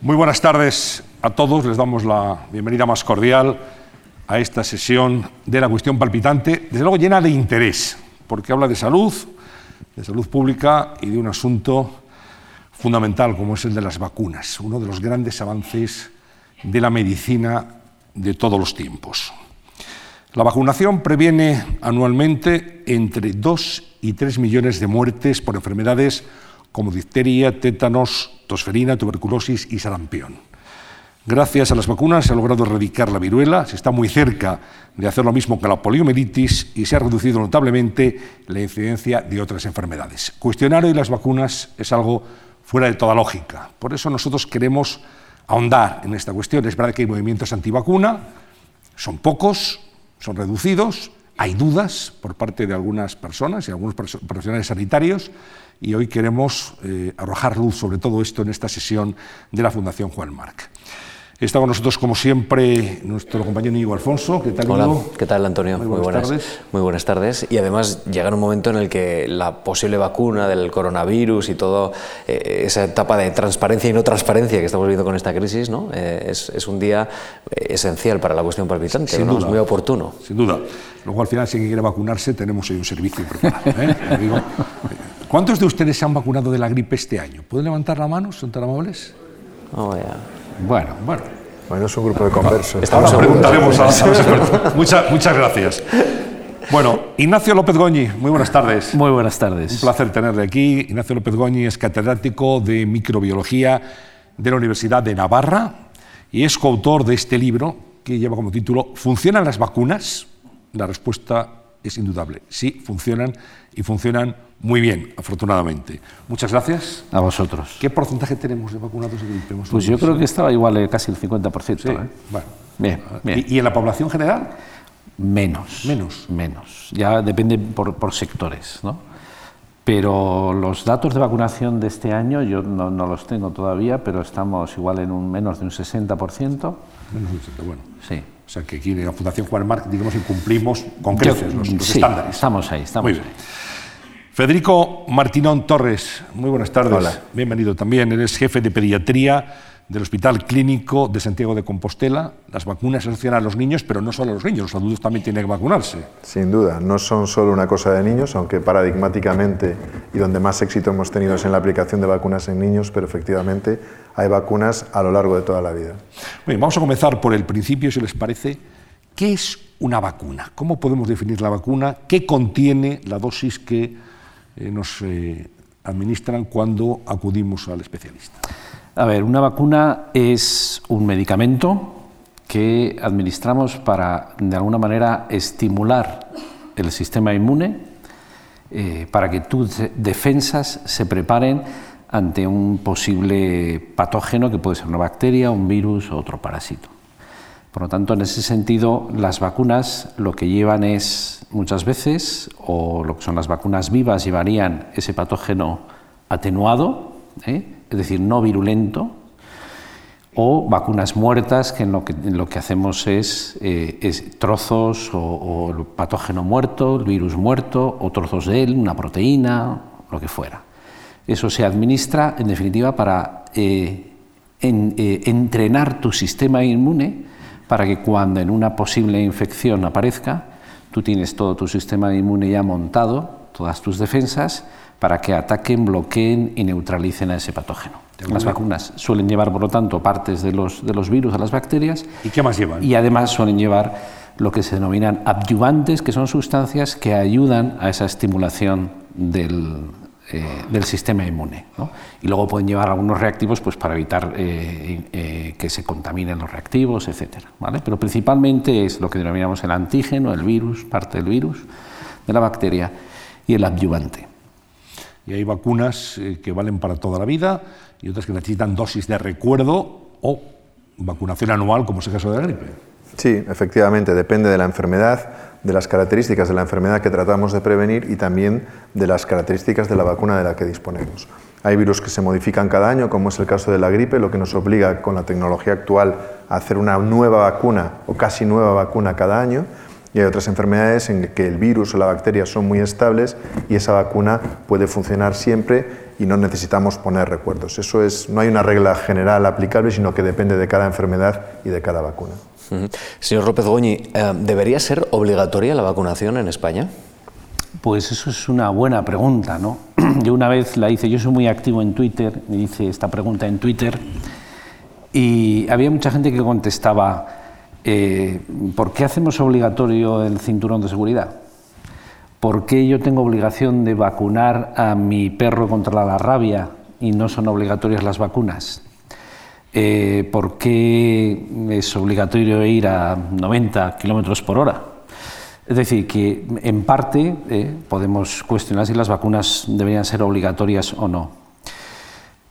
Muy buenas tardes a todos. Les damos la bienvenida más cordial a esta sesión de la cuestión palpitante, desde luego llena de interés, porque habla de salud, de salud pública y de un asunto fundamental como es el de las vacunas, uno de los grandes avances de la medicina de todos los tiempos. La vacunación previene anualmente entre 2 y 3 millones de muertes por enfermedades como difteria, tétanos, tosferina, tuberculosis y sarampión. Gracias a las vacunas se ha logrado erradicar la viruela, se está muy cerca de hacer lo mismo que la poliomielitis y se ha reducido notablemente la incidencia de otras enfermedades. Cuestionar hoy las vacunas es algo fuera de toda lógica. Por eso nosotros queremos ahondar en esta cuestión. Es verdad que hay movimientos antivacuna, son pocos, son reducidos, hay dudas por parte de algunas personas y algunos profesionales sanitarios y hoy queremos eh, arrojar luz sobre todo esto en esta sesión de la Fundación Juan Marc. Está con nosotros, como siempre, nuestro compañero Íñigo Alfonso. ¿Qué tal, Hola, ¿qué tal, Antonio? Muy buenas, tardes. Muy buenas tardes. Y además, llega un momento en el que la posible vacuna del coronavirus y toda eh, esa etapa de transparencia y no transparencia que estamos viviendo con esta crisis, ¿no? Eh, es, un día esencial para la cuestión palpitante, Sin ¿no? es muy oportuno. Sin duda. Luego, al final, si alguien quiere vacunarse, tenemos hoy un servicio preparado. ¿eh? ¿Cuántos de ustedes se han vacunado de la gripe este año? ¿Pueden levantar la mano? ¿Son tan amables? Oh, ya. Bueno, bueno. Bueno, es un grupo de conversos. Estamos preguntaremos a, los expertos. Muchas, muchas gracias. Bueno, Ignacio López Goñi, muy buenas tardes. Muy buenas tardes. Un placer tenerle aquí. Ignacio López Goñi es catedrático de microbiología de la Universidad de Navarra y es coautor de este libro que lleva como título ¿Funcionan las vacunas? La respuesta es indudable. Sí, funcionan y funcionan muy bien, afortunadamente. Muchas gracias. A vosotros. ¿Qué porcentaje tenemos de vacunados de gripe? Pues yo creo que estaba igual, eh, casi el 50%. Sí. ¿eh? Bueno. Bien, bien. ¿Y, en la población general? Menos. Menos. Menos. Ya depende por, por sectores, ¿no? Pero los datos de vacunación de este año yo no, no, los tengo todavía, pero estamos igual en un menos de un 60%. Menos de un 60%, bueno. Sí. O sea que aquí en la Fundación Juan Marc, digamos que cumplimos con creces los, los sí, estándares. Estamos ahí, estamos Muy bien. Federico Martinón Torres, muy buenas tardes. Hola. Bienvenido también. Eres jefe de pediatría del Hospital Clínico de Santiago de Compostela. Las vacunas se asocian a los niños, pero no solo a los niños, los adultos también tienen que vacunarse. Sin duda, no son solo una cosa de niños, aunque paradigmáticamente y donde más éxito hemos tenido es en la aplicación de vacunas en niños, pero efectivamente hay vacunas a lo largo de toda la vida. Bien, vamos a comenzar por el principio, si les parece. ¿Qué es una vacuna? ¿Cómo podemos definir la vacuna? ¿Qué contiene la dosis que eh, nos eh, administran cuando acudimos al especialista? A ver, una vacuna es un medicamento que administramos para, de alguna manera, estimular el sistema inmune eh, para que tus defensas se preparen ante un posible patógeno que puede ser una bacteria, un virus o otro parásito. Por lo tanto, en ese sentido, las vacunas lo que llevan es muchas veces, o lo que son las vacunas vivas, llevarían ese patógeno atenuado, ¿eh? es decir, no virulento, o vacunas muertas, que en lo que, lo que hacemos es, eh, trozos o, el patógeno muerto, el virus muerto, o trozos de él, una proteína, lo que fuera. Eso se administra, en definitiva, para eh, entrenar tu sistema inmune para que cuando en una posible infección aparezca, tú tienes todo tu sistema inmune ya montado, todas tus defensas, para que ataquen, bloqueen y neutralicen a ese patógeno. Las vacunas suelen llevar, por lo tanto, partes de los, de los virus, de las bacterias. ¿Y qué más llevan? Y además suelen llevar lo que se denominan adyuvantes, que son sustancias que ayudan a esa estimulación del, eh, del sistema inmune. Y luego pueden llevar algunos reactivos pues, para evitar eh, eh, que se contaminen los reactivos, etc. ¿vale? Pero principalmente es lo que denominamos el antígeno, el virus, parte del virus, de la bacteria, y el adyuvante. Y hay vacunas que valen para toda la vida y otras que necesitan dosis de recuerdo o vacunación anual, como es el caso de la gripe. Sí, efectivamente, depende de la enfermedad de las características de la enfermedad que tratamos de prevenir y también de las características de la vacuna de la que disponemos. Hay virus que se modifican cada año, como es el caso de la gripe, lo que nos obliga con la tecnología actual a hacer una nueva vacuna o casi nueva vacuna cada año. Y hay otras enfermedades en que el virus o la bacteria son muy estables y esa vacuna puede funcionar siempre y no necesitamos poner recuerdos. Eso es, no hay una regla general aplicable, sino que depende de cada enfermedad y de cada vacuna. Señor López Goñi, eh, ¿debería ser obligatoria la vacunación en España? Pues eso es una buena pregunta, ¿no? Yo una vez la hice, yo soy muy activo en Twitter, me hice esta pregunta en Twitter y había mucha gente que contestaba, eh, ¿por qué hacemos obligatorio el cinturón de seguridad? ¿Por qué yo tengo obligación de vacunar a mi perro contra la rabia y no son obligatorias las vacunas? Eh, ¿Por qué es obligatorio ir a 90 kilómetros por hora? Es decir, que en parte eh, podemos cuestionar si las vacunas deberían ser obligatorias o no.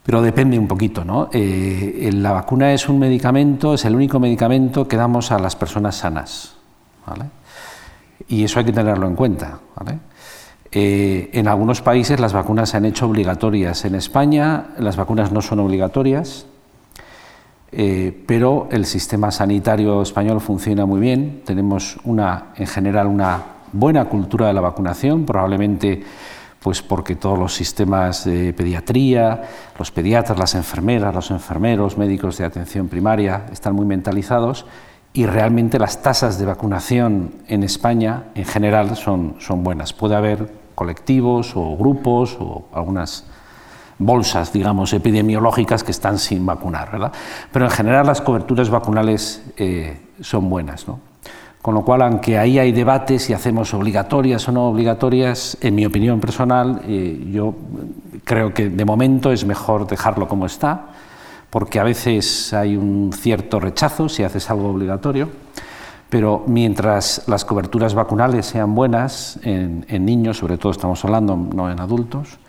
Pero depende un poquito, ¿no? Eh, la vacuna es un medicamento, es el único medicamento que damos a las personas sanas, ¿vale? Y eso hay que tenerlo en cuenta, en algunos países las vacunas se han hecho obligatorias. En España las vacunas no son obligatorias, eh, pero el sistema sanitario español funciona muy bien. Tenemos una, en general una buena cultura de la vacunación, probablemente pues porque todos los sistemas de pediatría, los pediatras, las enfermeras, los enfermeros, médicos de atención primaria están muy mentalizados y realmente las tasas de vacunación en España en general son, son buenas. Puede haber colectivos o grupos o algunas bolsas, digamos, epidemiológicas que están sin vacunar, ¿verdad? Pero en general las coberturas vacunales eh, son buenas, ¿no? Con lo cual, aunque ahí hay debates si hacemos obligatorias o no obligatorias, en mi opinión personal, eh, yo creo que de momento es mejor dejarlo como está, porque a veces hay un cierto rechazo si haces algo obligatorio, pero mientras las coberturas vacunales sean buenas en, en niños, sobre todo estamos hablando, no en adultos,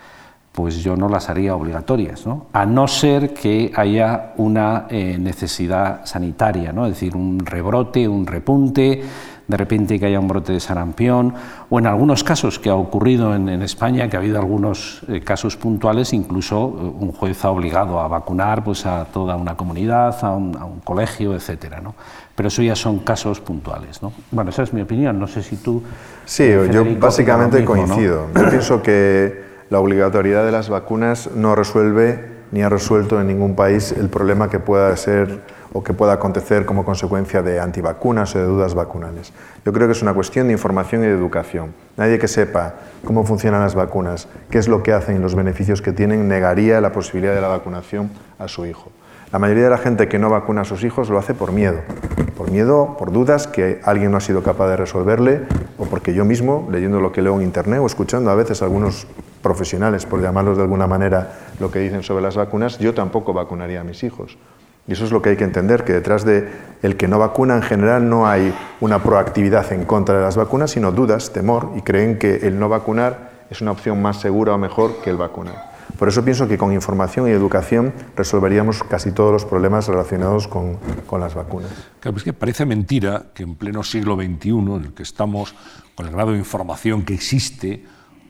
pues yo no las haría obligatorias, ¿no? a no ser que haya una eh, necesidad sanitaria, ¿no? es decir, un rebrote, un repunte, de repente que haya un brote de sarampión, o en algunos casos que ha ocurrido en, España, que ha habido algunos eh, casos puntuales, incluso eh, un juez ha obligado a vacunar pues, a toda una comunidad, a un, colegio, etcétera, ¿no? Pero eso ya son casos puntuales. ¿no? Bueno, esa es mi opinión, no sé si tú... Sí, yo básicamente coincido. Yo pienso que la obligatoriedad de las vacunas no resuelve ni ha resuelto en ningún país el problema que pueda ser o que pueda acontecer como consecuencia de antivacunas o de dudas vacunales. Yo creo que es una cuestión de información y de educación. Nadie que sepa cómo funcionan las vacunas, qué es lo que hacen y los beneficios que tienen, negaría la posibilidad de la vacunación a su hijo. La mayoría de la gente que no vacuna a sus hijos lo hace por miedo, por miedo, por dudas que alguien no ha sido capaz de resolverle o porque yo mismo, leyendo lo que leo en Internet o escuchando a veces algunos profesionales, por llamarlos de alguna manera, lo que dicen sobre las vacunas, yo tampoco vacunaría a mis hijos. Y eso es lo que hay que entender, que detrás de el que no vacuna en general no hay una proactividad en contra de las vacunas, sino dudas, temor, y creen que el no vacunar es una opción más segura o mejor que el vacunar. Por eso pienso que con información y educación resolveríamos casi todos los problemas relacionados con, con las vacunas. Claro, es que parece mentira que en pleno siglo XXI, en el que estamos, con el grado de información que existe,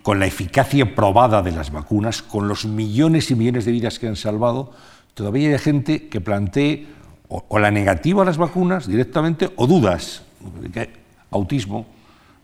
con la eficacia probada de las vacunas, con los millones y millones de vidas que han salvado, todavía hay gente que plantee o, la negativa a las vacunas directamente o dudas. Autismo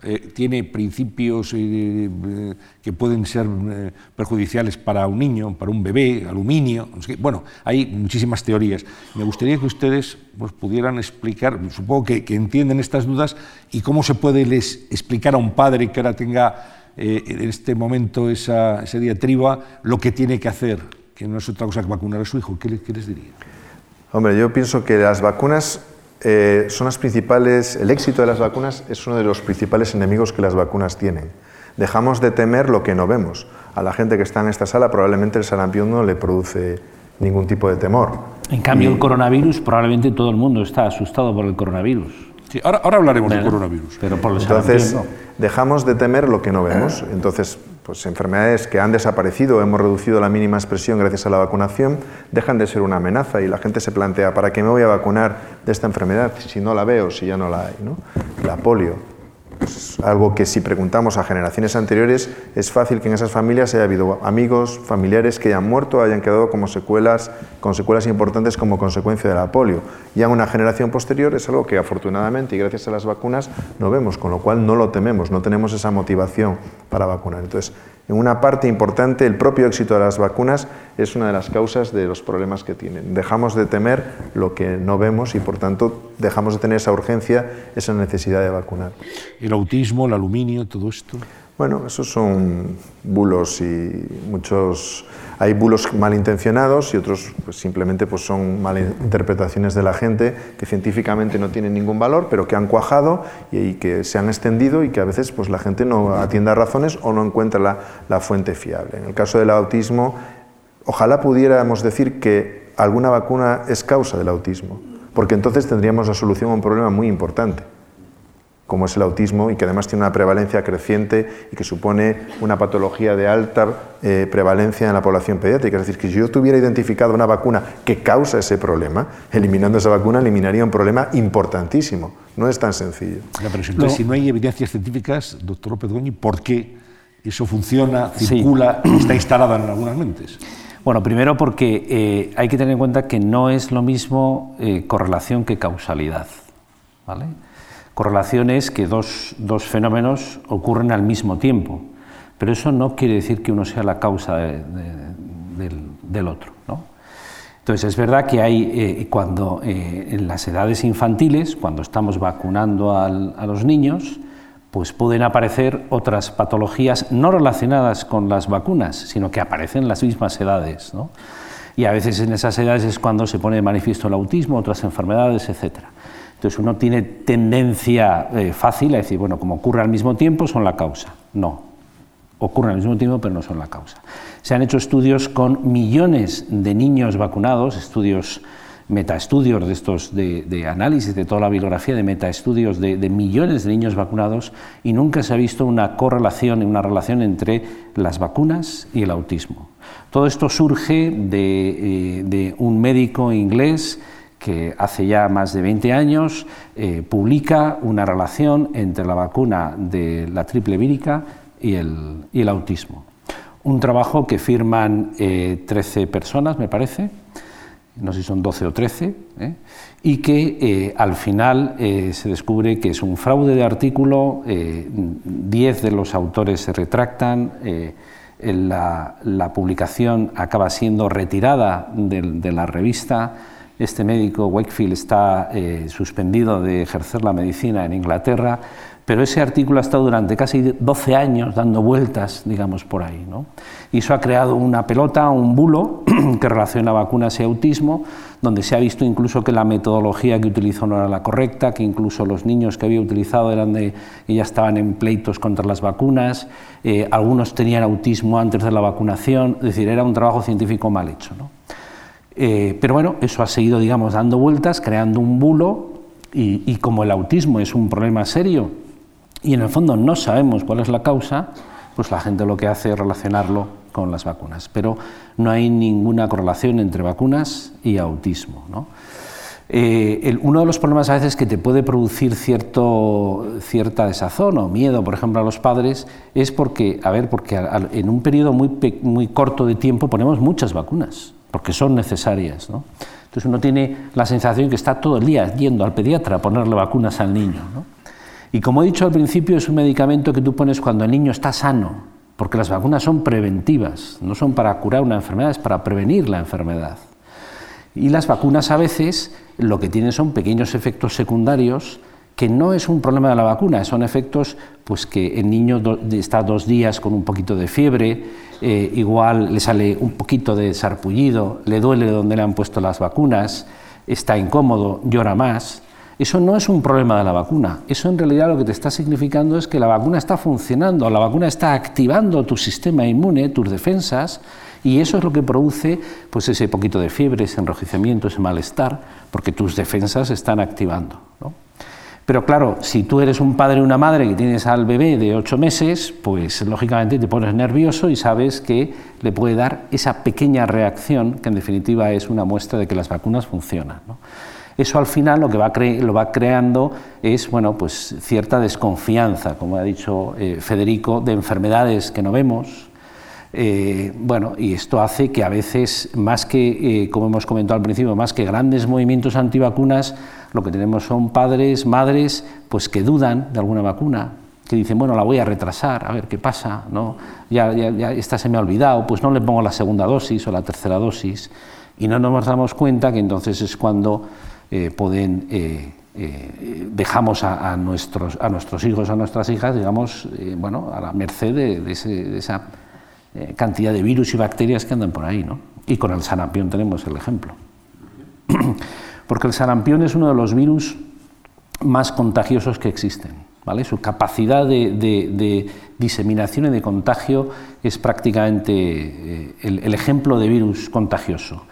eh, tiene principios eh, que pueden ser eh, perjudiciales para un niño, para un bebé, aluminio. Bueno, hay muchísimas teorías. Me gustaría que ustedes pues, pudieran explicar, supongo que, que entienden estas dudas, y cómo se puede les explicar a un padre que ahora tenga eh, en este momento esa, esa, diatriba lo que tiene que hacer, que no es otra cosa que vacunar a su hijo. ¿Qué, les diría? Hombre, yo pienso que las vacunas eh, son las principales, el éxito de las vacunas es uno de los principales enemigos que las vacunas tienen. Dejamos de temer lo que no vemos. A la gente que está en esta sala probablemente el sarampión no le produce ningún tipo de temor. En cambio, el coronavirus, probablemente todo el mundo está asustado por el coronavirus ahora, hablaremos del coronavirus. Pero por Entonces, dejamos de temer lo que no vemos. Entonces, pues enfermedades que han desaparecido, hemos reducido la mínima expresión gracias a la vacunación, dejan de ser una amenaza y la gente se plantea, ¿para qué me voy a vacunar de esta enfermedad si no la veo, si ya no la hay? ¿no? La polio. Pues, algo que si preguntamos a generaciones anteriores, es fácil que en esas familias haya habido amigos, familiares que hayan muerto, hayan quedado como secuelas, con secuelas importantes como consecuencia de la polio. Ya en una generación posterior es algo que afortunadamente y gracias a las vacunas no vemos, con lo cual no lo tememos, no tenemos esa motivación para vacunar. Entonces, en una parte importante, el propio éxito de las vacunas es una de las causas de los problemas que tienen. Dejamos de temer lo que no vemos y, por tanto, dejamos de tener esa urgencia, esa necesidad de vacunar. ¿El autismo, el aluminio, todo esto? Bueno, esos son bulos y muchos hay bulos malintencionados y otros pues, simplemente pues, son malinterpretaciones de la gente que científicamente no tienen ningún valor, pero que han cuajado y, que se han extendido y que a veces pues, la gente no atiende a razones o no encuentra la, la fuente fiable. En el caso del autismo, ojalá pudiéramos decir que alguna vacuna es causa del autismo, porque entonces tendríamos la solución a un problema muy importante como es el autismo y que además tiene una prevalencia creciente y que supone una patología de alta eh, prevalencia en la población pediátrica. Es decir, que si yo tuviera identificado una vacuna que causa ese problema, eliminando esa vacuna eliminaría un problema importantísimo. No es tan sencillo. pero si, no. hay evidencias científicas, doctor López Goñi, ¿por qué eso funciona, circula y está instalado en algunas mentes? Bueno, primero porque eh, hay que tener en cuenta que no es lo mismo eh, correlación que causalidad. ¿vale? Correlación es que dos, fenómenos ocurren al mismo tiempo, pero eso no quiere decir que uno sea la causa del, otro. Entonces es verdad que hay eh, cuando eh, en las edades infantiles, cuando estamos vacunando a los niños, pues pueden aparecer otras patologías no relacionadas con las vacunas, sino que aparecen en las mismas edades. Y a veces en esas edades es cuando se pone de manifiesto el autismo, otras enfermedades, etcétera. Entonces uno tiene tendencia eh, fácil a decir, bueno, como ocurre al mismo tiempo, son la causa. No, ocurren al mismo tiempo, pero no son la causa. Se han hecho estudios con millones de niños vacunados, estudios metaestudios de estos de, análisis de toda la bibliografía de metaestudios de, de, millones de niños vacunados y nunca se ha visto una correlación una relación entre las vacunas y el autismo. Todo esto surge de, eh, de un médico inglés que hace ya más de 20 años eh, publica una relación entre la vacuna de la triple vírica y el, autismo. Un trabajo que firman 13 eh, personas, me parece, no sé si son 12 o 13, ¿eh? y que al final se descubre que es un fraude de artículo, 10 de los autores se retractan, la, la, publicación acaba siendo retirada de la revista, este médico, Wakefield, está eh, suspendido de ejercer la medicina en Inglaterra, pero ese artículo ha estado durante casi 12 años dando vueltas, digamos, por ahí. ¿no? Y eso ha creado una pelota, un bulo que relaciona vacunas y autismo, donde se ha visto incluso que la metodología que utilizó no era la correcta, que incluso los niños que había utilizado eran de, ya estaban en pleitos contra las vacunas, eh, algunos tenían autismo antes de la vacunación, es decir, era un trabajo científico mal hecho. ¿no? Eh, pero bueno, eso ha seguido, digamos, dando vueltas, creando un bulo, y, como el autismo es un problema serio y en el fondo no sabemos cuál es la causa, pues la gente lo que hace es relacionarlo con las vacunas. Pero no hay ninguna correlación entre vacunas y autismo. Eh, uno de los problemas a veces que te puede producir cierto, cierta desazón o miedo, por ejemplo, a los padres, es porque, a ver, porque en un periodo muy, muy corto de tiempo ponemos muchas vacunas porque son necesarias. ¿no? Entonces uno tiene la sensación que está todo el día yendo al pediatra a ponerle vacunas al niño. Y como he dicho al principio, es un medicamento que tú pones cuando el niño está sano, porque las vacunas son preventivas, no son para curar una enfermedad, es para prevenir la enfermedad. Y las vacunas a veces lo que tienen son pequeños efectos secundarios que no es un problema de la vacuna, son efectos pues que el niño está dos días con un poquito de fiebre, eh, igual le sale un poquito de sarpullido, le duele donde le han puesto las vacunas, está incómodo, llora más. Eso no es un problema de la vacuna, eso en realidad lo que te está significando es que la vacuna está funcionando, la vacuna está activando tu sistema inmune, tus defensas, y eso es lo que produce pues, ese poquito de fiebre, ese enrojecimiento, ese malestar, porque tus defensas están activando. Pero claro, si tú eres un padre o una madre que tienes al bebé de ocho meses, pues lógicamente te pones nervioso y sabes que le puede dar esa pequeña reacción que en definitiva es una muestra de que las vacunas funcionan. Eso al final lo que va, lo va creando es bueno, pues cierta desconfianza, como ha dicho eh, Federico, de enfermedades que no vemos. Eh, bueno, y esto hace que a veces, más que, eh, como hemos comentado al principio, más que grandes movimientos antivacunas, lo que tenemos son padres, madres, pues que dudan de alguna vacuna, que dicen, bueno, la voy a retrasar, a ver qué pasa, ¿no? ya, ya, ya esta se me ha olvidado, pues no le pongo la segunda dosis o la tercera dosis y no nos damos cuenta que entonces es cuando eh, pueden, eh, eh, dejamos a, nuestros, a nuestros hijos, a nuestras hijas, digamos, bueno, a la merced de, esa cantidad de virus y bacterias que andan por ahí. ¿no? Y con el sarampión tenemos el ejemplo. Porque el sarampión es uno de los virus más contagiosos que existen. ¿Vale? Su capacidad de, diseminación y de contagio es prácticamente el ejemplo de virus contagioso.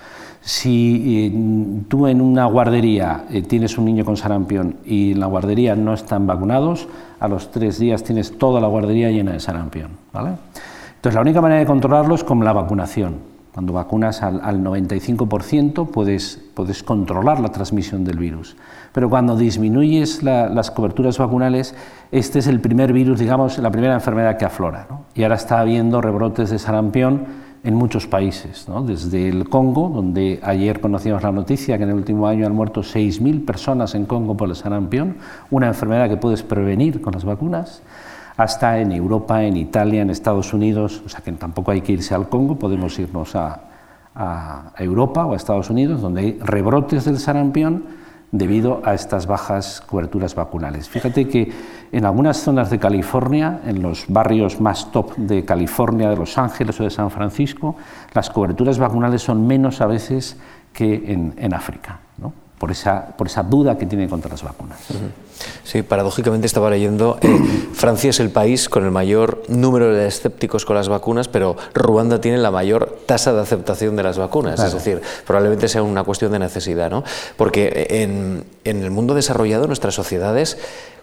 Si eh, tú en una guardería eh, tienes un niño con sarampión y en la guardería no están vacunados, a los tres días tienes toda la guardería llena de sarampión. ¿vale? Entonces, la única manera de controlarlo es con la vacunación. Cuando vacunas al, 95% puedes, puedes, controlar la transmisión del virus. Pero cuando disminuyes las coberturas vacunales, este es el primer virus, digamos, la primera enfermedad que aflora. Y ahora está habiendo rebrotes de sarampión en muchos países, desde el Congo, donde ayer conocíamos la noticia que en el último año han muerto 6.000 personas en Congo por el sarampión, una enfermedad que puedes prevenir con las vacunas, hasta en Europa, en Italia, en Estados Unidos, o sea que tampoco hay que irse al Congo, podemos irnos a, a Europa o a Estados Unidos, donde hay rebrotes del sarampión debido a estas bajas coberturas vacunales. Fíjate que en algunas zonas de California, en los barrios más top de California, de Los Ángeles o de San Francisco, las coberturas vacunales son menos a veces que en, África, ¿no? Por, esa, por esa duda que tiene contra las vacunas. Sí, paradójicamente estaba leyendo, eh, Francia es el país con el mayor número de escépticos con las vacunas, pero Ruanda tiene la mayor tasa de aceptación de las vacunas, es decir, probablemente sea una cuestión de necesidad, ¿no? Porque en, en el mundo desarrollado, nuestras sociedades,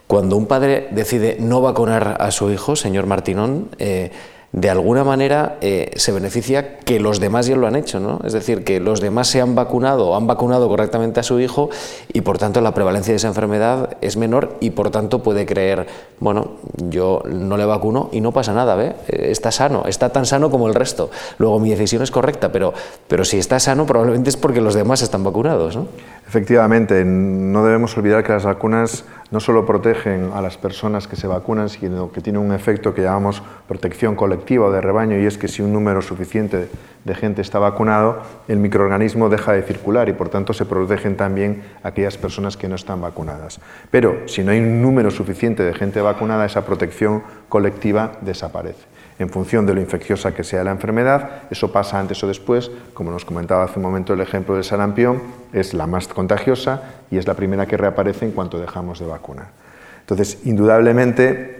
cuando un padre decide no vacunar a su hijo, señor Martinón, eh, de alguna manera eh, se beneficia que los demás ya lo han hecho, ¿no? Es decir, que los demás se han vacunado han vacunado correctamente a su hijo y por tanto la prevalencia de esa enfermedad es menor y por tanto puede creer, bueno, yo no le vacuno y no pasa nada, ¿ve? Eh, está sano, está tan sano como el resto. Luego mi decisión es correcta, pero, pero si está sano probablemente es porque los demás están vacunados, ¿no? Efectivamente, no debemos olvidar que las vacunas no solo protegen a las personas que se vacunan, sino que tienen un efecto que llamamos protección colectiva o de rebaño, y es que si un número suficiente de gente está vacunado, el microorganismo deja de circular y por tanto se protegen también aquellas personas que no están vacunadas. Pero si no hay un número suficiente de gente vacunada, esa protección colectiva desaparece en función de lo infecciosa que sea la enfermedad. Eso pasa antes o después, como nos comentaba hace un momento el ejemplo del sarampión, es la más contagiosa y es la primera que reaparece en cuanto dejamos de vacunar. Entonces, indudablemente,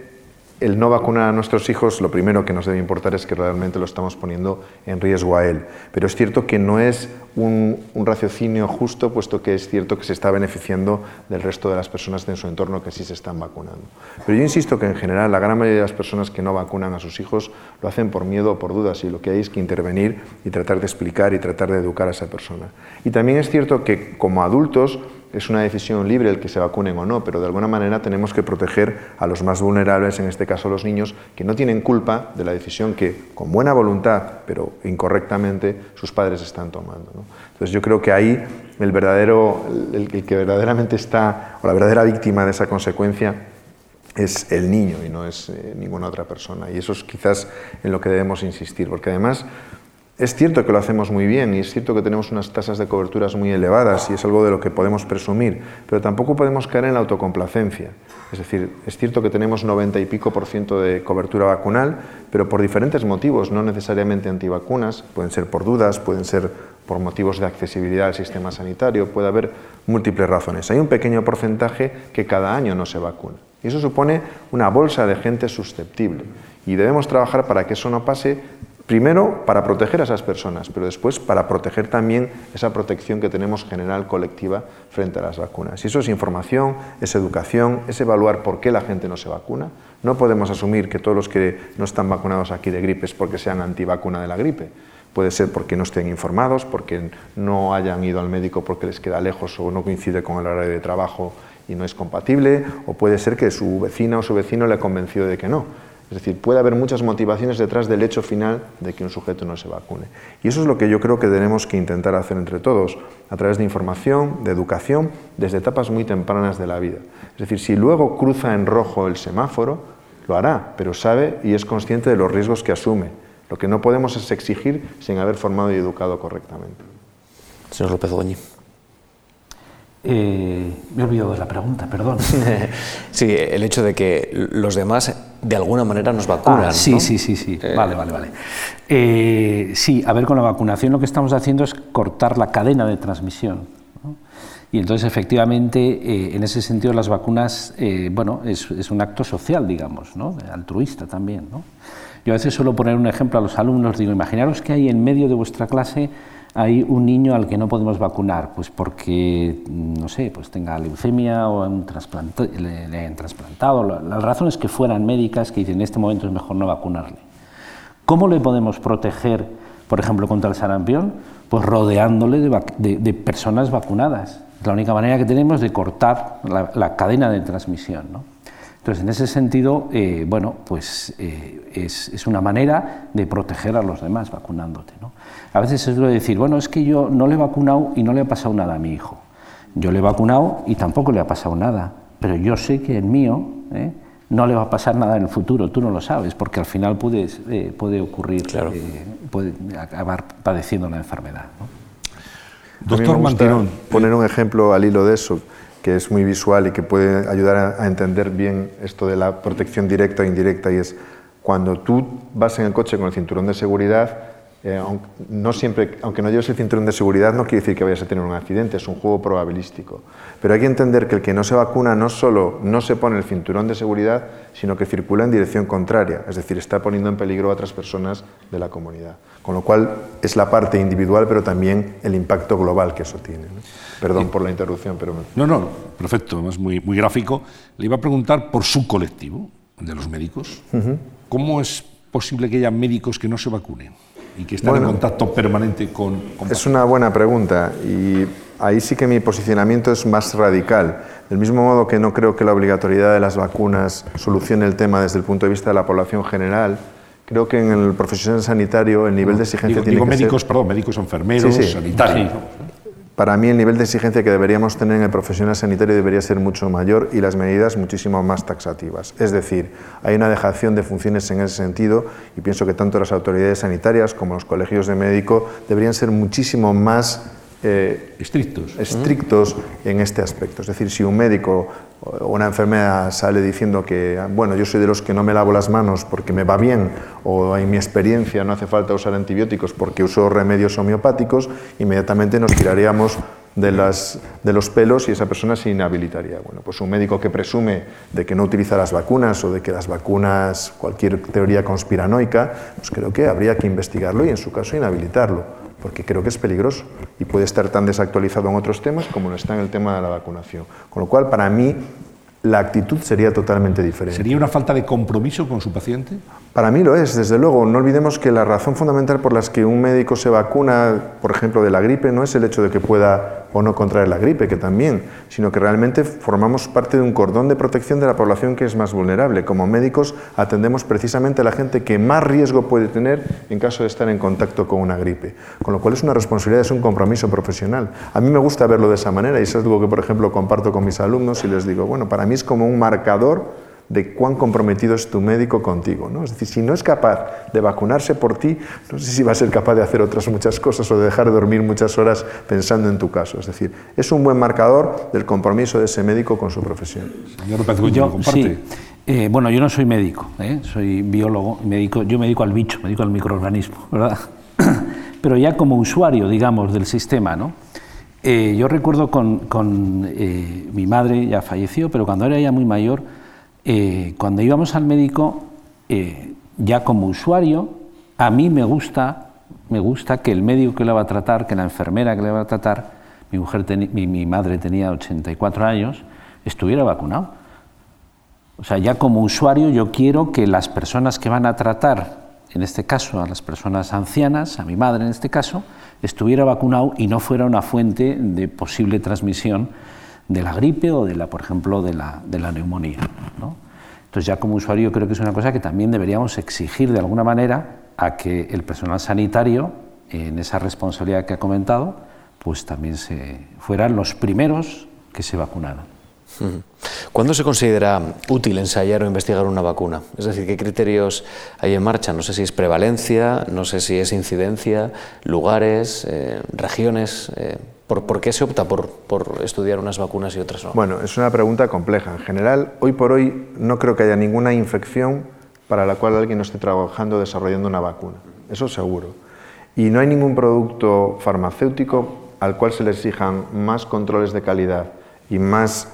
el no vacunar a nuestros hijos, lo primero que nos debe importar es que realmente lo estamos poniendo en riesgo a él. Pero es cierto que no es un, raciocinio justo, puesto que es cierto que se está beneficiando del resto de las personas de su entorno que sí se están vacunando. Pero yo insisto que en general la gran mayoría de las personas que no vacunan a sus hijos lo hacen por miedo o por dudas y lo que hay es que intervenir y tratar de explicar y tratar de educar a esa persona. Y también es cierto que como adultos, es una decisión libre el que se vacunen o no, pero de alguna manera tenemos que proteger a los más vulnerables, en este caso los niños, que no tienen culpa de la decisión que, con buena voluntad, pero incorrectamente, sus padres están tomando. Entonces yo creo que ahí el verdadero, el, que verdaderamente está, o la verdadera víctima de esa consecuencia es el niño y no es eh, ninguna otra persona. Y eso es quizás en lo que debemos insistir, porque además es cierto que lo hacemos muy bien y es cierto que tenemos unas tasas de coberturas muy elevadas y es algo de lo que podemos presumir, pero tampoco podemos caer en la autocomplacencia. Es decir, es cierto que tenemos 90 y pico por ciento de cobertura vacunal, pero por diferentes motivos, no necesariamente antivacunas, pueden ser por dudas, pueden ser por motivos de accesibilidad al sistema sanitario, puede haber múltiples razones. Hay un pequeño porcentaje que cada año no se vacuna y eso supone una bolsa de gente susceptible y debemos trabajar para que eso no pase Primero, para proteger a esas personas, pero después para proteger también esa protección que tenemos general colectiva frente a las vacunas. Y eso es información, es educación, es evaluar por qué la gente no se vacuna. No podemos asumir que todos los que no están vacunados aquí de gripe es porque sean antivacuna de la gripe. Puede ser porque no estén informados, porque no hayan ido al médico porque les queda lejos o no coincide con el horario de trabajo y no es compatible, o puede ser que su vecina o su vecino le ha convencido de que no. Es decir, puede haber muchas motivaciones detrás del hecho final de que un sujeto no se vacune. Y eso es lo que yo creo que tenemos que intentar hacer entre todos, a través de información, de educación, desde etapas muy tempranas de la vida. Es decir, si luego cruza en rojo el semáforo, lo hará, pero sabe y es consciente de los riesgos que asume. Lo que no podemos es exigir sin haber formado y educado correctamente. Señor López Goñi. Eh, me he olvidado de la pregunta, perdón. sí, el hecho de que los demás de alguna manera nos vacunan. Ah, sí, sí, sí, sí. Eh. Vale, vale, vale. Eh, sí, a ver, con la vacunación lo que estamos haciendo es cortar la cadena de transmisión. Y entonces, efectivamente, en ese sentido, las vacunas, bueno, es, es, un acto social, digamos, ¿no? altruista también. ¿no? Yo a veces suelo poner un ejemplo a los alumnos, digo, imaginaros que hay en medio de vuestra clase hay un niño al que no podemos vacunar, pues porque, no sé, pues tenga leucemia o un le, hayan trasplantado. Las razones que fueran médicas que dicen en este momento es mejor no vacunarle. ¿Cómo le podemos proteger, por ejemplo, contra el sarampión? Pues rodeándole de, personas vacunadas. Es la única manera que tenemos de cortar la, cadena de transmisión. ¿no? Entonces, en ese sentido, eh, bueno, pues eh, es, es, una manera de proteger a los demás vacunándote. ¿no? A veces se suele decir, bueno, es que yo no le he vacunado y no le ha pasado nada a mi hijo. Yo le he vacunado y tampoco le ha pasado nada, pero yo sé que el mío ¿eh? no le va a pasar nada en el futuro, tú no lo sabes, porque al final puede, eh, puede ocurrir, eh, puede acabar padeciendo la enfermedad. Doctor Mantirón. Poner un ejemplo al hilo de eso, que es muy visual y que puede ayudar a entender bien esto de la protección directa e indirecta, y es cuando tú vas en el coche con el cinturón de seguridad, eh, aunque, no siempre, aunque no lleves el cinturón de seguridad, no quiere decir que vayas a tener un accidente, es un juego probabilístico. Pero hay que entender que el que no se vacuna no solo no se pone el cinturón de seguridad, sino que circula en dirección contraria, es decir, está poniendo en peligro a otras personas de la comunidad. Con lo cual es la parte individual, pero también el impacto global que eso tiene. Perdón por la interrupción, pero... No, no, perfecto, es muy, muy gráfico. Le iba a preguntar por su colectivo, de los médicos, ¿cómo es posible que haya médicos que no se vacunen? Y que están en contacto permanente con, Es una buena pregunta y ahí sí que mi posicionamiento es más radical. Del mismo modo que no creo que la obligatoriedad de las vacunas solucione el tema desde el punto de vista de la población general, creo que en el profesional sanitario el nivel de exigencia tiene que médicos, perdón, médicos, enfermeros, sanitarios. Para mí el nivel de exigencia que deberíamos tener en el profesional sanitario debería ser mucho mayor y las medidas muchísimo más taxativas. Es decir, hay una dejación de funciones en ese sentido y pienso que tanto las autoridades sanitarias como los colegios de médico deberían ser muchísimo más eh, estrictos, estrictos en este aspecto. Es decir, si un médico o una enfermera sale diciendo que, bueno, yo soy de los que no me lavo las manos porque me va bien, o en mi experiencia no hace falta usar antibióticos porque uso remedios homeopáticos, inmediatamente nos tiraríamos de, las, de los pelos y esa persona se inhabilitaría. Bueno, pues un médico que presume de que no utiliza las vacunas o de que las vacunas, cualquier teoría conspiranoica, pues creo que habría que investigarlo y en su caso inhabilitarlo porque creo que es peligroso y puede estar tan desactualizado en otros temas como lo está en el tema de la vacunación. Con lo cual, para mí, la actitud sería totalmente diferente. ¿Sería una falta de compromiso con su paciente? Para mí lo es, desde luego. No olvidemos que la razón fundamental por la que un médico se vacuna, por ejemplo, de la gripe, no es el hecho de que pueda o no contraer la gripe, que también, sino que realmente formamos parte de un cordón de protección de la población que es más vulnerable. Como médicos atendemos precisamente a la gente que más riesgo puede tener en caso de estar en contacto con una gripe. Con lo cual es una responsabilidad, es un compromiso profesional. A mí me gusta verlo de esa manera y eso es algo que, por ejemplo, comparto con mis alumnos y les digo, bueno, para mí es como un marcador de cuán comprometido es tu médico contigo. ¿no? Es decir, si no es capaz de vacunarse por ti, no sé si va a ser capaz de hacer otras muchas cosas o de dejar de dormir muchas horas pensando en tu caso. Es decir, es un buen marcador del compromiso de ese médico con su profesión. Señor yo, comparte. Eh, bueno, yo no soy médico, ¿eh? soy biólogo, médico, yo me dedico al bicho, me dedico al microorganismo, ¿verdad? Pero ya como usuario, digamos, del sistema, ¿no? Eh, yo recuerdo con, con mi madre, ya falleció, pero cuando era ya muy mayor, eh, cuando íbamos al médico, eh, ya como usuario, a mí me gusta, me gusta que el médico que le va a tratar, que la enfermera que le va a tratar, mi, mujer mi, madre tenía 84 años, estuviera vacunado. O sea, ya como usuario yo quiero que las personas que van a tratar en este caso a las personas ancianas, a mi madre en este caso, estuviera vacunado y no fuera una fuente de posible transmisión de la gripe o de la, por ejemplo, de la, de la neumonía. Entonces ya como usuario creo que es una cosa que también deberíamos exigir de alguna manera a que el personal sanitario, en esa responsabilidad que ha comentado, pues también se fueran los primeros que se vacunaran. ¿Cuándo se considera útil ensayar o investigar una vacuna? Es decir, ¿qué criterios hay en marcha? No sé si es prevalencia, no sé si es incidencia, lugares, eh, regiones. Eh, ¿por, qué se opta por, por, estudiar unas vacunas y otras no? Bueno, es una pregunta compleja. En general, hoy por hoy no creo que haya ninguna infección para la cual alguien no esté trabajando desarrollando una vacuna. Eso seguro. Y no hay ningún producto farmacéutico al cual se le exijan más controles de calidad y más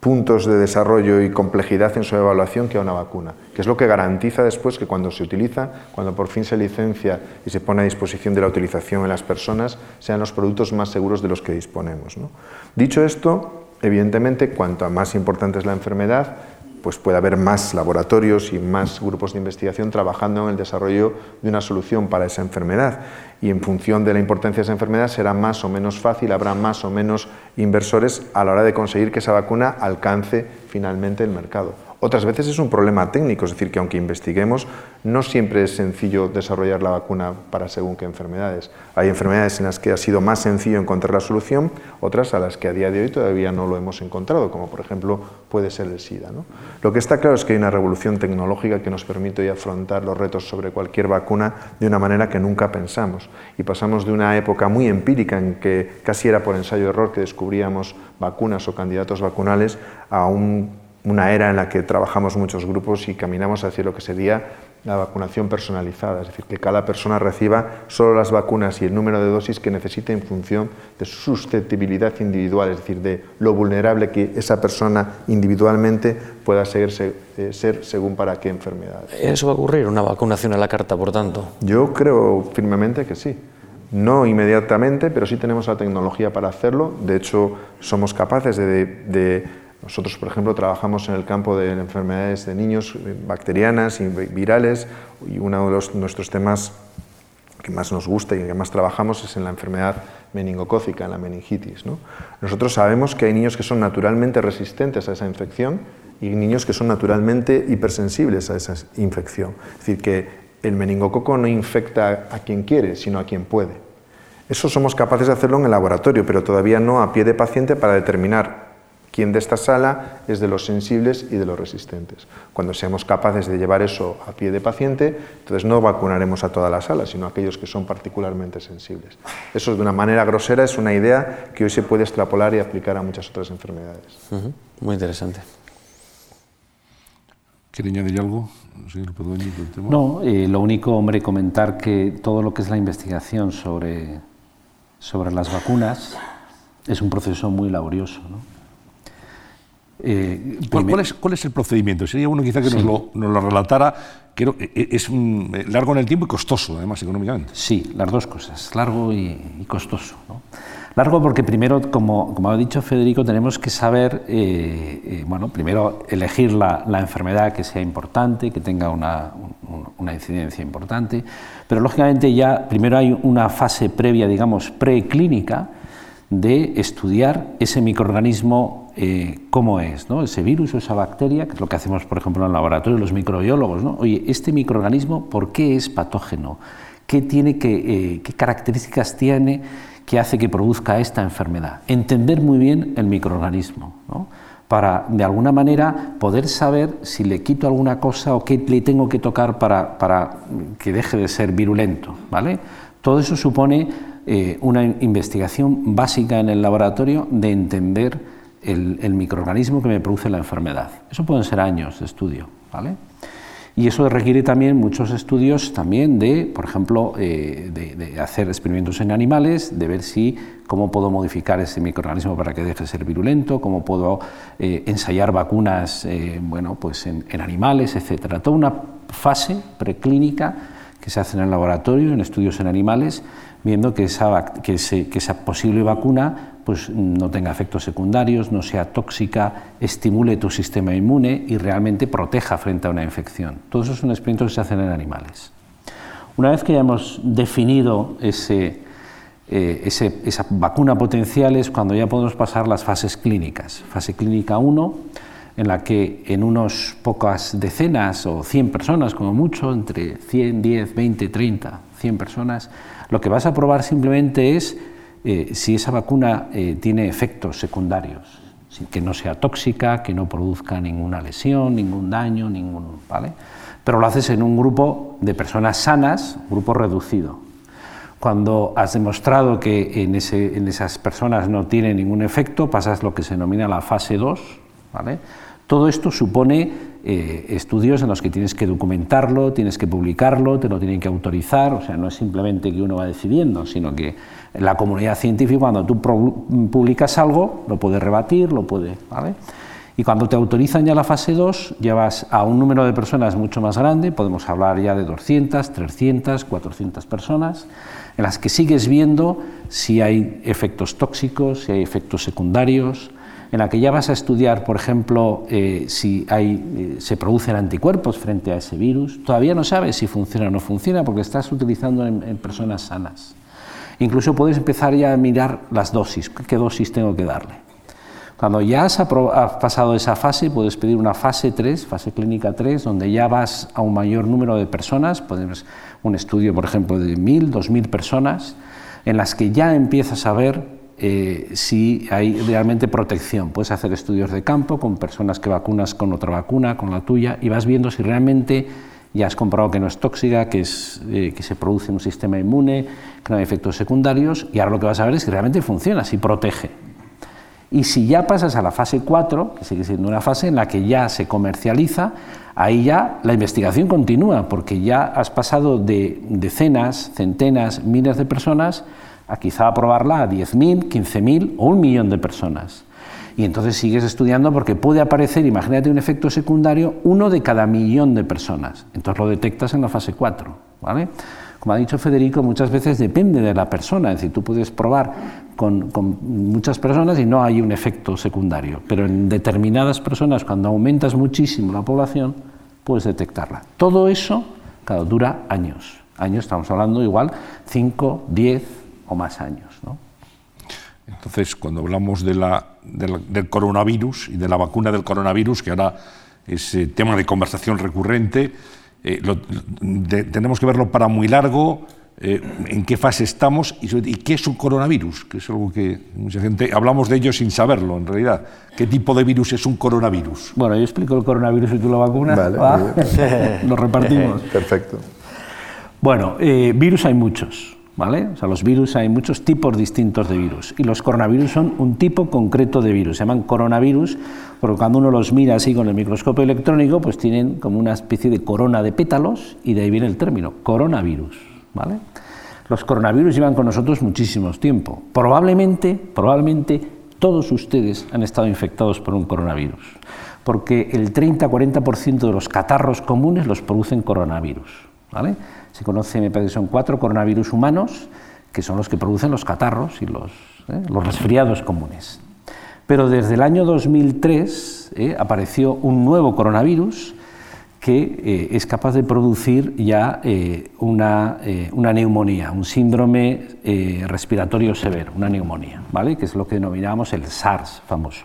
puntos de desarrollo y complejidad en su evaluación que a una vacuna, que es lo que garantiza después que cuando se utiliza, cuando por fin se licencia y se pone a disposición de la utilización en las personas, sean los productos más seguros de los que disponemos. Dicho esto, evidentemente, cuanto más importante es la enfermedad, pues puede haber más laboratorios y más grupos de investigación trabajando en el desarrollo de una solución para esa enfermedad. Y en función de la importancia de esa enfermedad será más o menos fácil, habrá más o menos inversores a la hora de conseguir que esa vacuna alcance finalmente el mercado. Otras veces es un problema técnico, es decir, que aunque investiguemos, no siempre es sencillo desarrollar la vacuna para según qué enfermedades. Hay enfermedades en las que ha sido más sencillo encontrar la solución, otras a las que a día de hoy todavía no lo hemos encontrado, como por ejemplo puede ser el SIDA. Lo que está claro es que hay una revolución tecnológica que nos permite afrontar los retos sobre cualquier vacuna de una manera que nunca pensamos. Y pasamos de una época muy empírica en que casi era por ensayo-error que descubríamos vacunas o candidatos vacunales a un una era en la que trabajamos muchos grupos y caminamos hacia lo que sería la vacunación personalizada, es decir, que cada persona reciba solo las vacunas y el número de dosis que necesite en función de su susceptibilidad individual, es decir, de lo vulnerable que esa persona individualmente pueda ser, eh, ser según para qué enfermedad. ¿Eso va a ocurrir, una vacunación a la carta, por tanto? Yo creo firmemente que sí. No inmediatamente, pero sí tenemos la tecnología para hacerlo. De hecho, somos capaces de nosotros, por ejemplo, trabajamos en el campo de enfermedades de niños eh, bacterianas y virales y uno de nuestros temas que más nos gusta y que más trabajamos es en la enfermedad meningocócica, en la meningitis. Nosotros sabemos que hay niños que son naturalmente resistentes a esa infección y niños que son naturalmente hipersensibles a esa infección. Es decir, que el meningococo no infecta a quien quiere, sino a quien puede. Eso somos capaces de hacerlo en el laboratorio, pero todavía no a pie de paciente para determinar quién de esta sala es de los sensibles y de los resistentes. Cuando seamos capaces de llevar eso a pie de paciente, entonces no vacunaremos a toda la sala, sino a aquellos que son particularmente sensibles. Eso de una manera grosera es una idea que hoy se puede extrapolar y aplicar a muchas otras enfermedades. Muy interesante. ¿Quiere añadir algo? No, eh, lo único, hombre, comentar que todo lo que es la investigación sobre, sobre las vacunas es un proceso muy laborioso. ¿no? Eh, ¿Cuál, es, el procedimiento? Sería uno quizá que nos, lo, relatara, que e, es eh, largo en el tiempo y costoso, además, económicamente. Sí, las dos cosas, largo y, costoso. Largo porque primero, como, como, ha dicho Federico, tenemos que saber, eh, bueno, primero elegir la, enfermedad que sea importante, que tenga una, una, incidencia importante, pero lógicamente ya primero hay una fase previa, digamos, preclínica, de estudiar ese microorganismo eh, cómo es, ¿no? ese virus o esa bacteria, que es lo que hacemos, por ejemplo, en el laboratorio, los microbiólogos. ¿no? Oye, este microorganismo, ¿por qué es patógeno? ¿Qué, tiene que, eh, ¿Qué características tiene que hace que produzca esta enfermedad? Entender muy bien el microorganismo. para de alguna manera poder saber si le quito alguna cosa o qué le tengo que tocar para, para que deje de ser virulento. ¿vale? Todo eso supone eh, una investigación básica en el laboratorio de entender el, microorganismo que me produce la enfermedad. Eso pueden ser años de estudio, ¿vale? Y eso requiere también muchos estudios también de, por ejemplo, eh, de, hacer experimentos en animales, de ver si cómo puedo modificar ese microorganismo para que deje de ser virulento, cómo puedo eh, ensayar vacunas, bueno, pues en, en animales, etcétera. Toda una fase preclínica que se hace en el laboratorio, en estudios en animales, viendo que esa, que, esa posible vacuna pues, no tenga efectos secundarios, no sea tóxica, estimule tu sistema inmune y realmente proteja frente a una infección. Todos esos son experimentos que se hacen en animales. Una vez que ya hemos definido ese, eh, esa vacuna potencial es cuando ya podemos pasar las fases clínicas. Fase clínica 1, en la que en unas pocas decenas o 100 personas, como mucho, entre 100, 10, 20, 30, 100 personas, lo que vas a probar simplemente es eh, si esa vacuna eh, tiene efectos secundarios, que no sea tóxica, que no produzca ninguna lesión, ningún daño, ningún, ¿vale? Pero lo haces en un grupo de personas sanas, grupo reducido. Cuando has demostrado que en, esas personas no tiene ningún efecto, pasas lo que se denomina la fase 2. ¿vale? Todo esto supone eh, estudios en los que tienes que documentarlo, tienes que publicarlo, te lo tienen que autorizar, o sea, no es simplemente que uno va decidiendo, sino que la comunidad científica, cuando tú publicas algo, lo puede rebatir, lo puede. Y cuando te autorizan ya la fase 2, ya vas a un número de personas mucho más grande, podemos hablar ya de 200, 300, 400 personas, en las que sigues viendo si hay efectos tóxicos, si hay efectos secundarios, en la que ya vas a estudiar, por ejemplo, eh, si hay, eh, se producen anticuerpos frente a ese virus. Todavía no sabes si funciona o no funciona porque estás utilizando en, en personas sanas. Incluso puedes empezar ya a mirar las dosis, qué dosis tengo que darle. Cuando ya has, pasado esa fase, puedes pedir una fase 3, fase clínica 3, donde ya vas a un mayor número de personas, podemos un estudio, por ejemplo, de 1.000, 2.000 personas, en las que ya empiezas a ver eh, si hay realmente protección. Puedes hacer estudios de campo con personas que vacunas con otra vacuna, con la tuya, y vas viendo si realmente ya has comprobado que no es tóxica, que, es, eh, que se produce un sistema inmune, que no hay efectos secundarios, y ahora lo que vas a ver es que realmente funciona, si protege. Y si ya pasas a la fase 4, que sigue siendo una fase en la que ya se comercializa, ahí ya la investigación continúa, porque ya has pasado de decenas, centenas, miles de personas a quizá aprobarla a 10.000, 15.000 o un millón de personas. Y entonces sigues estudiando porque puede aparecer, imagínate un efecto secundario, uno de cada millón de personas. Entonces lo detectas en la fase 4. ¿vale? Como ha dicho Federico, muchas veces depende de la persona, es decir, tú puedes probar con, muchas personas y no hay un efecto secundario, pero en determinadas personas, cuando aumentas muchísimo la población, puedes detectarla. Todo eso, dura años. Años, estamos hablando igual 5, 10 o más años. ¿no? Entonces, cuando hablamos de la, del coronavirus y de la vacuna del coronavirus, que ahora es eh, tema de conversación recurrente, eh, tenemos que verlo para muy largo, eh, en qué fase estamos y, qué es un coronavirus, que es algo que mucha gente hablamos de ello sin saberlo en realidad. ¿Qué tipo de virus es un coronavirus? Bueno, yo explico el coronavirus y tú la vacuna. Vale, Lo repartimos. Perfecto. Bueno, eh, virus hay muchos. Los virus hay muchos tipos distintos de virus y los coronavirus son un tipo concreto de virus. Se llaman coronavirus porque cuando uno los mira así con el microscopio electrónico, pues tienen como una especie de corona de pétalos y de ahí viene el término coronavirus. Los coronavirus llevan con nosotros muchísimo tiempo. Probablemente, probablemente todos ustedes han estado infectados por un coronavirus, porque el 30-40% de los catarros comunes los producen coronavirus. Se conoce, me parece, son cuatro coronavirus humanos, que son los que producen los catarros y los, ¿eh? resfriados comunes. Pero desde el año 2003 ¿eh? apareció un nuevo coronavirus que eh, es capaz de producir ya una, una, neumonía, un síndrome respiratorio severo, una neumonía, ¿vale? que es lo que denominamos el SARS famoso.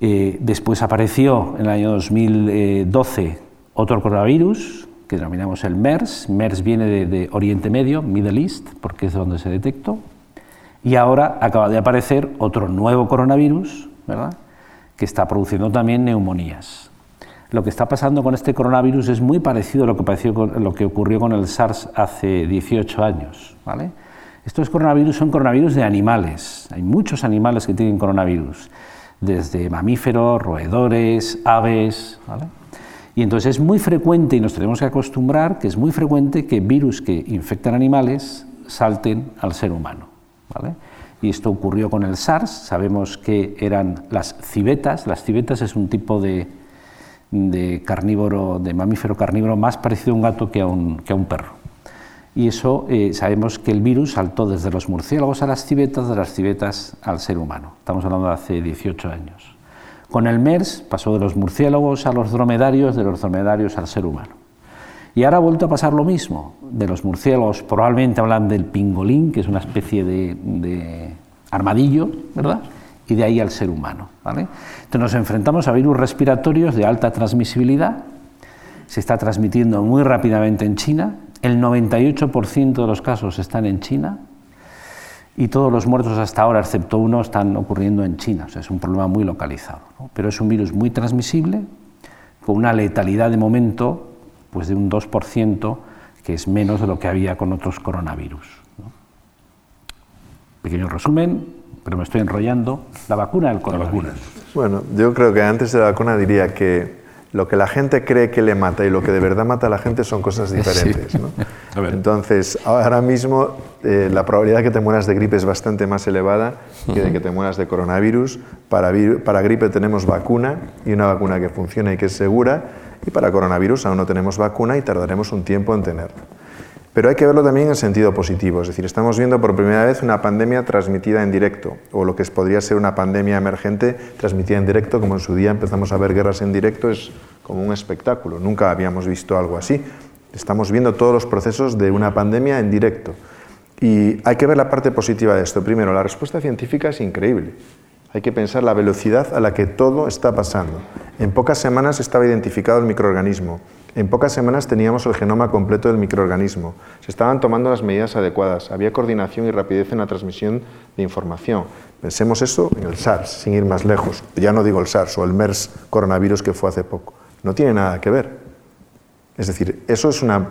después apareció en el año 2012 otro coronavirus que denominamos el MERS. MERS viene de, de Oriente Medio, Middle East, porque es donde se detectó. Y ahora acaba de aparecer otro nuevo coronavirus, ¿verdad? que está produciendo también neumonías. Lo que está pasando con este coronavirus es muy parecido a lo que, lo que ocurrió con el SARS hace 18 años. ¿vale? Estos coronavirus son coronavirus de animales. Hay muchos animales que tienen coronavirus, desde mamíferos, roedores, aves. Y entonces es muy frecuente, y nos tenemos que acostumbrar, que es muy frecuente que virus que infectan animales salten al ser humano. ¿vale? Y esto ocurrió con el SARS. Sabemos que eran las civetas. Las civetas es un tipo de de carnívoro, de mamífero carnívoro más parecido a un gato que a un, que a un perro. Y eso eh, sabemos que el virus saltó desde los murciélagos a las civetas, de las civetas al ser humano. Estamos hablando de hace 18 años. Con el MERS pasó de los murciélagos a los dromedarios, de los dromedarios al ser humano. Y ahora ha vuelto a pasar lo mismo. De los murciélagos probablemente hablan del pingolín, que es una especie de, armadillo, ¿verdad? Y de ahí al ser humano. ¿vale? Entonces nos enfrentamos a virus respiratorios de alta transmisibilidad. Se está transmitiendo muy rápidamente en China. El 98% de los casos están en China y todos los muertos hasta ahora, excepto uno, están ocurriendo en China. O sea, es un problema muy localizado. Pero es un virus muy transmisible, con una letalidad de momento pues de un 2%, que es menos de lo que había con otros coronavirus. Pequeño resumen, pero me estoy enrollando. La vacuna del coronavirus. Bueno, yo creo que antes de la vacuna diría que lo que la gente cree que le mata y lo que de verdad mata a la gente son cosas diferentes. Entonces, ahora mismo eh, la probabilidad de que te mueras de gripe es bastante más elevada que de que te mueras de coronavirus. Para, para gripe tenemos vacuna y una vacuna que funciona y que es segura. Y para coronavirus aún no tenemos vacuna y tardaremos un tiempo en tenerla. Pero hay que verlo también en sentido positivo, es decir, estamos viendo por primera vez una pandemia transmitida en directo, o lo que podría ser una pandemia emergente transmitida en directo, como en su día empezamos a ver guerras en directo, es como un espectáculo, nunca habíamos visto algo así. Estamos viendo todos los procesos de una pandemia en directo. Y hay que ver la parte positiva de esto. Primero, la respuesta científica es increíble. Hay que pensar la velocidad a la que todo está pasando. En pocas semanas estaba identificado el microorganismo. En pocas semanas teníamos el genoma completo del microorganismo. Se estaban tomando las medidas adecuadas. Había coordinación y rapidez en la transmisión de información. Pensemos eso en el SARS, sin ir más lejos. Ya no digo el SARS o el MERS coronavirus que fue hace poco. No tiene nada que ver. Es decir, eso es una,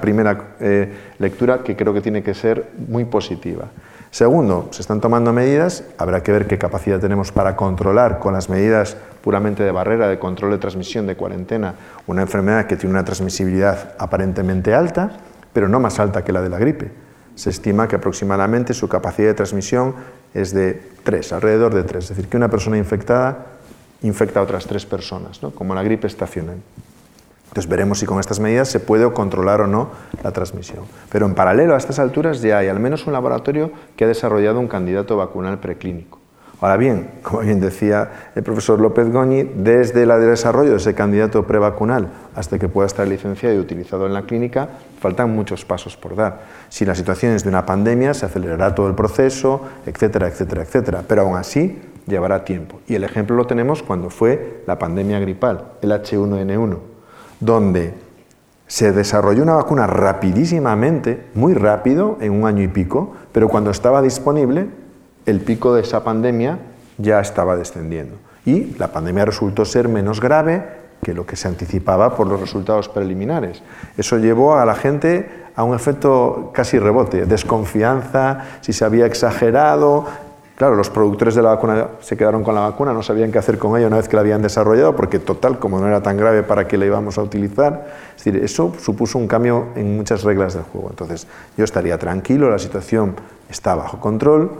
primera eh, lectura que creo que tiene que ser muy positiva. Segundo, se están tomando medidas, habrá que ver qué capacidad tenemos para controlar con las medidas puramente de barrera, de control de transmisión, de cuarentena, una enfermedad que tiene una transmisibilidad aparentemente alta, pero no más alta que la de la gripe. Se estima que aproximadamente su capacidad de transmisión es de 3, alrededor de 3, es decir, que una persona infectada infecta a otras tres personas, ¿no? como la gripe estacional. Entonces veremos si con estas medidas se puede controlar o no la transmisión. Pero en paralelo a estas alturas ya hay al menos un laboratorio que ha desarrollado un candidato vacunal preclínico. Ahora bien, como bien decía el profesor López Goñi, desde el desarrollo de ese candidato prevacunal hasta que pueda estar licenciado y utilizado en la clínica, faltan muchos pasos por dar. Si la situación es de una pandemia, se acelerará todo el proceso, etcétera, etcétera, etcétera. Pero aún así, llevará tiempo. Y el ejemplo lo tenemos cuando fue la pandemia gripal, el H1N1 donde se desarrolló una vacuna rapidísimamente, muy rápido, en un año y pico, pero cuando estaba disponible, el pico de esa pandemia ya estaba descendiendo. Y la pandemia resultó ser menos grave que lo que se anticipaba por los resultados preliminares. Eso llevó a la gente a un efecto casi rebote, desconfianza, si se había exagerado, Claro, los productores de la vacuna se quedaron con la vacuna, no sabían qué hacer con ella una vez que la habían desarrollado, porque total, como no era tan grave, ¿para qué la íbamos a utilizar? Es decir, eso supuso un cambio en muchas reglas del juego. Entonces, yo estaría tranquilo, la situación está bajo control,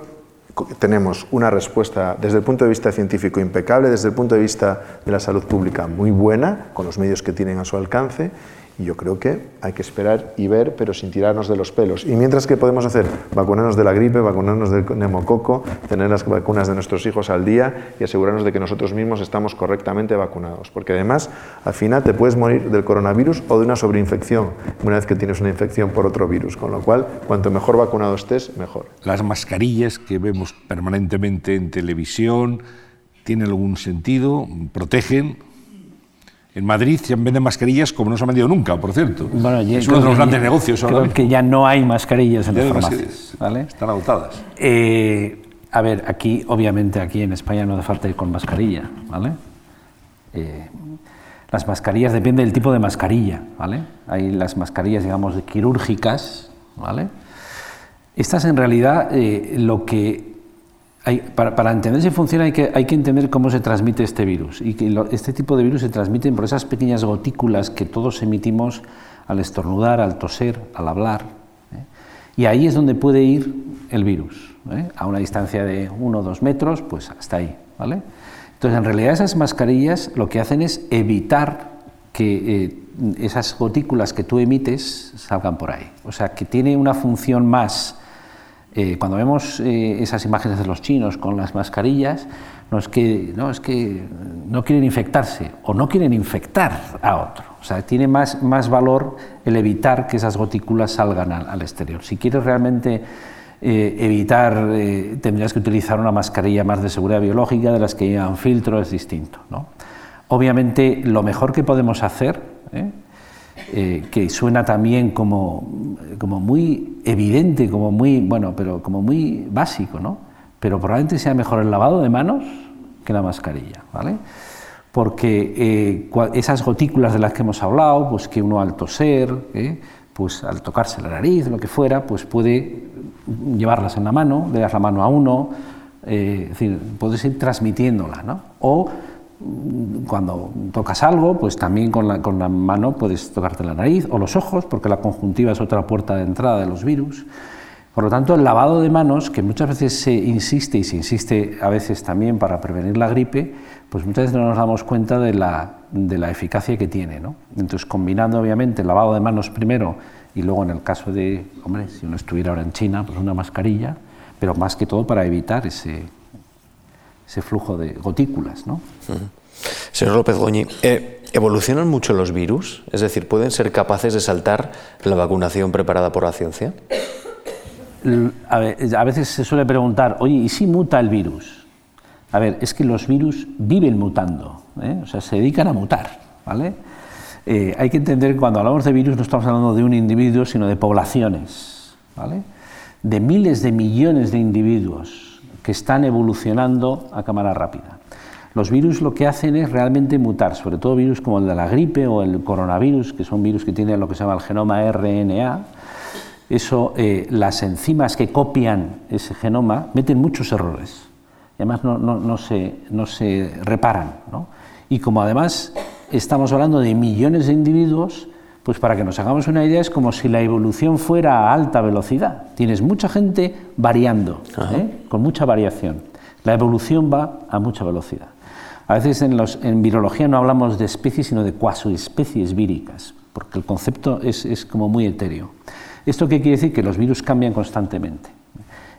tenemos una respuesta desde el punto de vista científico impecable, desde el punto de vista de la salud pública muy buena, con los medios que tienen a su alcance, yo creo que hay que esperar y ver, pero sin tirarnos de los pelos. Y mientras que podemos hacer, vacunarnos de la gripe, vacunarnos del neumococo, tener las vacunas de nuestros hijos al día y asegurarnos de que nosotros mismos estamos correctamente vacunados. Porque además, al final te puedes morir del coronavirus o de una sobreinfección una vez que tienes una infección por otro virus. Con lo cual, cuanto mejor vacunado estés, mejor. Las mascarillas que vemos permanentemente en televisión, ¿tienen algún sentido? ¿Protegen? En Madrid se venden mascarillas como no se han vendido nunca, por cierto. es uno de los grandes negocios ahora. Creo que ya no hay mascarillas en las farmacias. ¿vale? Están agotadas. Eh, a ver, aquí, obviamente, aquí en España no hace falta ir con mascarilla, ¿vale? Eh, las mascarillas depende del tipo de mascarilla, ¿vale? Hay las mascarillas, digamos, quirúrgicas, ¿vale? Estas en realidad eh, lo que para, entender si funciona hay que, hay que entender cómo se transmite este virus. Y que este tipo de virus se transmiten por esas pequeñas gotículas que todos emitimos al estornudar, al toser, al hablar. ¿eh? Y ahí es donde puede ir el virus. ¿eh? A una distancia de uno o dos metros, pues hasta ahí. ¿vale? Entonces, en realidad esas mascarillas lo que hacen es evitar que eh, esas gotículas que tú emites salgan por ahí. O sea, que tiene una función más Eh, cuando vemos eh, esas imágenes de los chinos con las mascarillas, no es, que, no es que no quieren infectarse o no quieren infectar a otro. O sea, tiene más, más valor el evitar que esas gotículas salgan al, exterior. Si quieres realmente eh, evitar, tendrías que utilizar una mascarilla más de seguridad biológica, de las que llevan filtro, es distinto. Obviamente, lo mejor que podemos hacer, eh, que suena también como, como muy evidente, como muy, bueno, pero como muy básico, ¿no? Pero probablemente sea mejor el lavado de manos que la mascarilla, ¿vale? Porque eh, esas gotículas de las que hemos hablado, pues que uno al toser, ¿eh? pues al tocarse la nariz, lo que fuera, pues puede llevarlas en la mano, le das la mano a uno, es decir, puedes ir transmitiéndola, ¿no? O cuando tocas algo, pues también con la, con la, mano puedes tocarte la nariz o los ojos, porque la conjuntiva es otra puerta de entrada de los virus. Por lo tanto, el lavado de manos, que muchas veces se insiste y se insiste a veces también para prevenir la gripe, pues muchas veces no nos damos cuenta de la, de la eficacia que tiene. ¿no? Entonces, combinando obviamente el lavado de manos primero y luego en el caso de, hombre, si uno estuviera ahora en China, pues una mascarilla, pero más que todo para evitar ese, ese flujo de gotículas. ¿no? Señor López Goñi, eh, ¿evolucionan mucho los virus? Es decir, ¿pueden ser capaces de saltar la vacunación preparada por la ciencia? A veces se suele preguntar, oye, ¿y si muta el virus? A ver, es que los virus viven mutando, ¿eh? o sea, se dedican a mutar, ¿vale? Eh, hay que entender que cuando hablamos de virus no estamos hablando de un individuo, sino de poblaciones, ¿vale? De miles de millones de individuos que están evolucionando a cámara rápida. Los virus lo que hacen es realmente mutar, sobre todo virus como el de la gripe o el coronavirus, que son virus que tienen lo que se llama el genoma RNA. Eso, eh, las enzimas que copian ese genoma meten muchos errores. Y además no, se, no se, reparan. Y como además estamos hablando de millones de individuos, pues para que nos hagamos una idea es como si la evolución fuera a alta velocidad. Tienes mucha gente variando, ¿eh? con mucha variación. La evolución va a mucha velocidad. A veces en, los, en virología no hablamos de especies, sino de cuasoespecies víricas, porque el concepto es, es como muy etéreo. ¿Esto qué quiere decir? Que los virus cambian constantemente.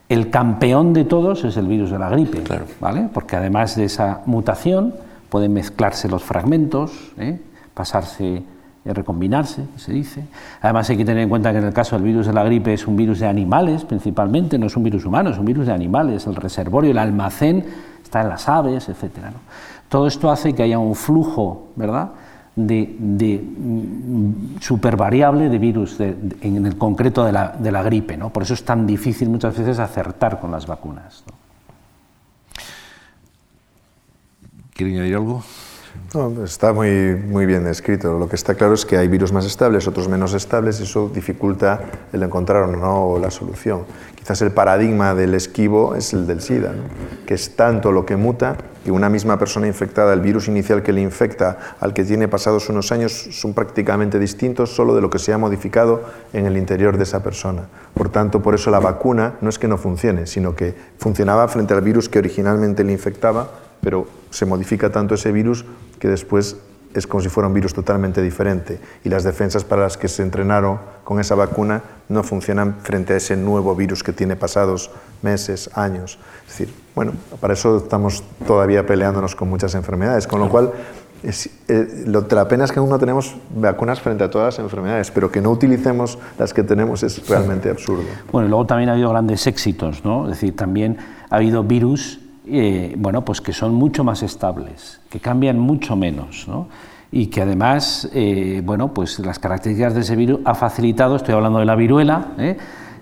El campeón de todos es el virus de la gripe, ¿vale? porque además de esa mutación pueden mezclarse los fragmentos, ¿eh? pasarse recombinarse, se dice. Además hay que tener en cuenta que en el caso del virus de la gripe es un virus de animales principalmente, no es un virus humano, es un virus de animales. El reservorio, el almacén está en las aves, etc. Todo esto hace que haya un flujo, ¿verdad?, de, de mm, supervariable de virus, en el concreto de la, de la gripe. ¿no? Por eso es tan difícil muchas veces acertar con las vacunas. ¿no? ¿Quieren añadir algo? Está muy, muy bien escrito. Lo que está claro es que hay virus más estables, otros menos estables, y eso dificulta el encontrar o no la solución. Quizás el paradigma del esquivo es el del SIDA, que es tanto lo que muta que una misma persona infectada, el virus inicial que le infecta al que tiene pasados unos años, son prácticamente distintos solo de lo que se ha modificado en el interior de esa persona. Por tanto, por eso la vacuna no es que no funcione, sino que funcionaba frente al virus que originalmente le infectaba, pero se modifica tanto ese virus que después es como si fuera un virus totalmente diferente y las defensas para las que se entrenaron con esa vacuna no funcionan frente a ese nuevo virus que tiene pasados meses, años. Es decir, bueno, para eso estamos todavía peleándonos con muchas enfermedades, con lo cual eh, lo, la pena es que aún no tenemos vacunas frente a todas las enfermedades, pero que no utilicemos las que tenemos es realmente absurdo. Bueno, luego también ha habido grandes éxitos, ¿no? Es decir, también ha habido virus bueno, pues que son mucho más estables, que cambian mucho menos, y que además, eh, bueno, pues las características de ese virus ha facilitado, estoy hablando de la viruela, ¿eh?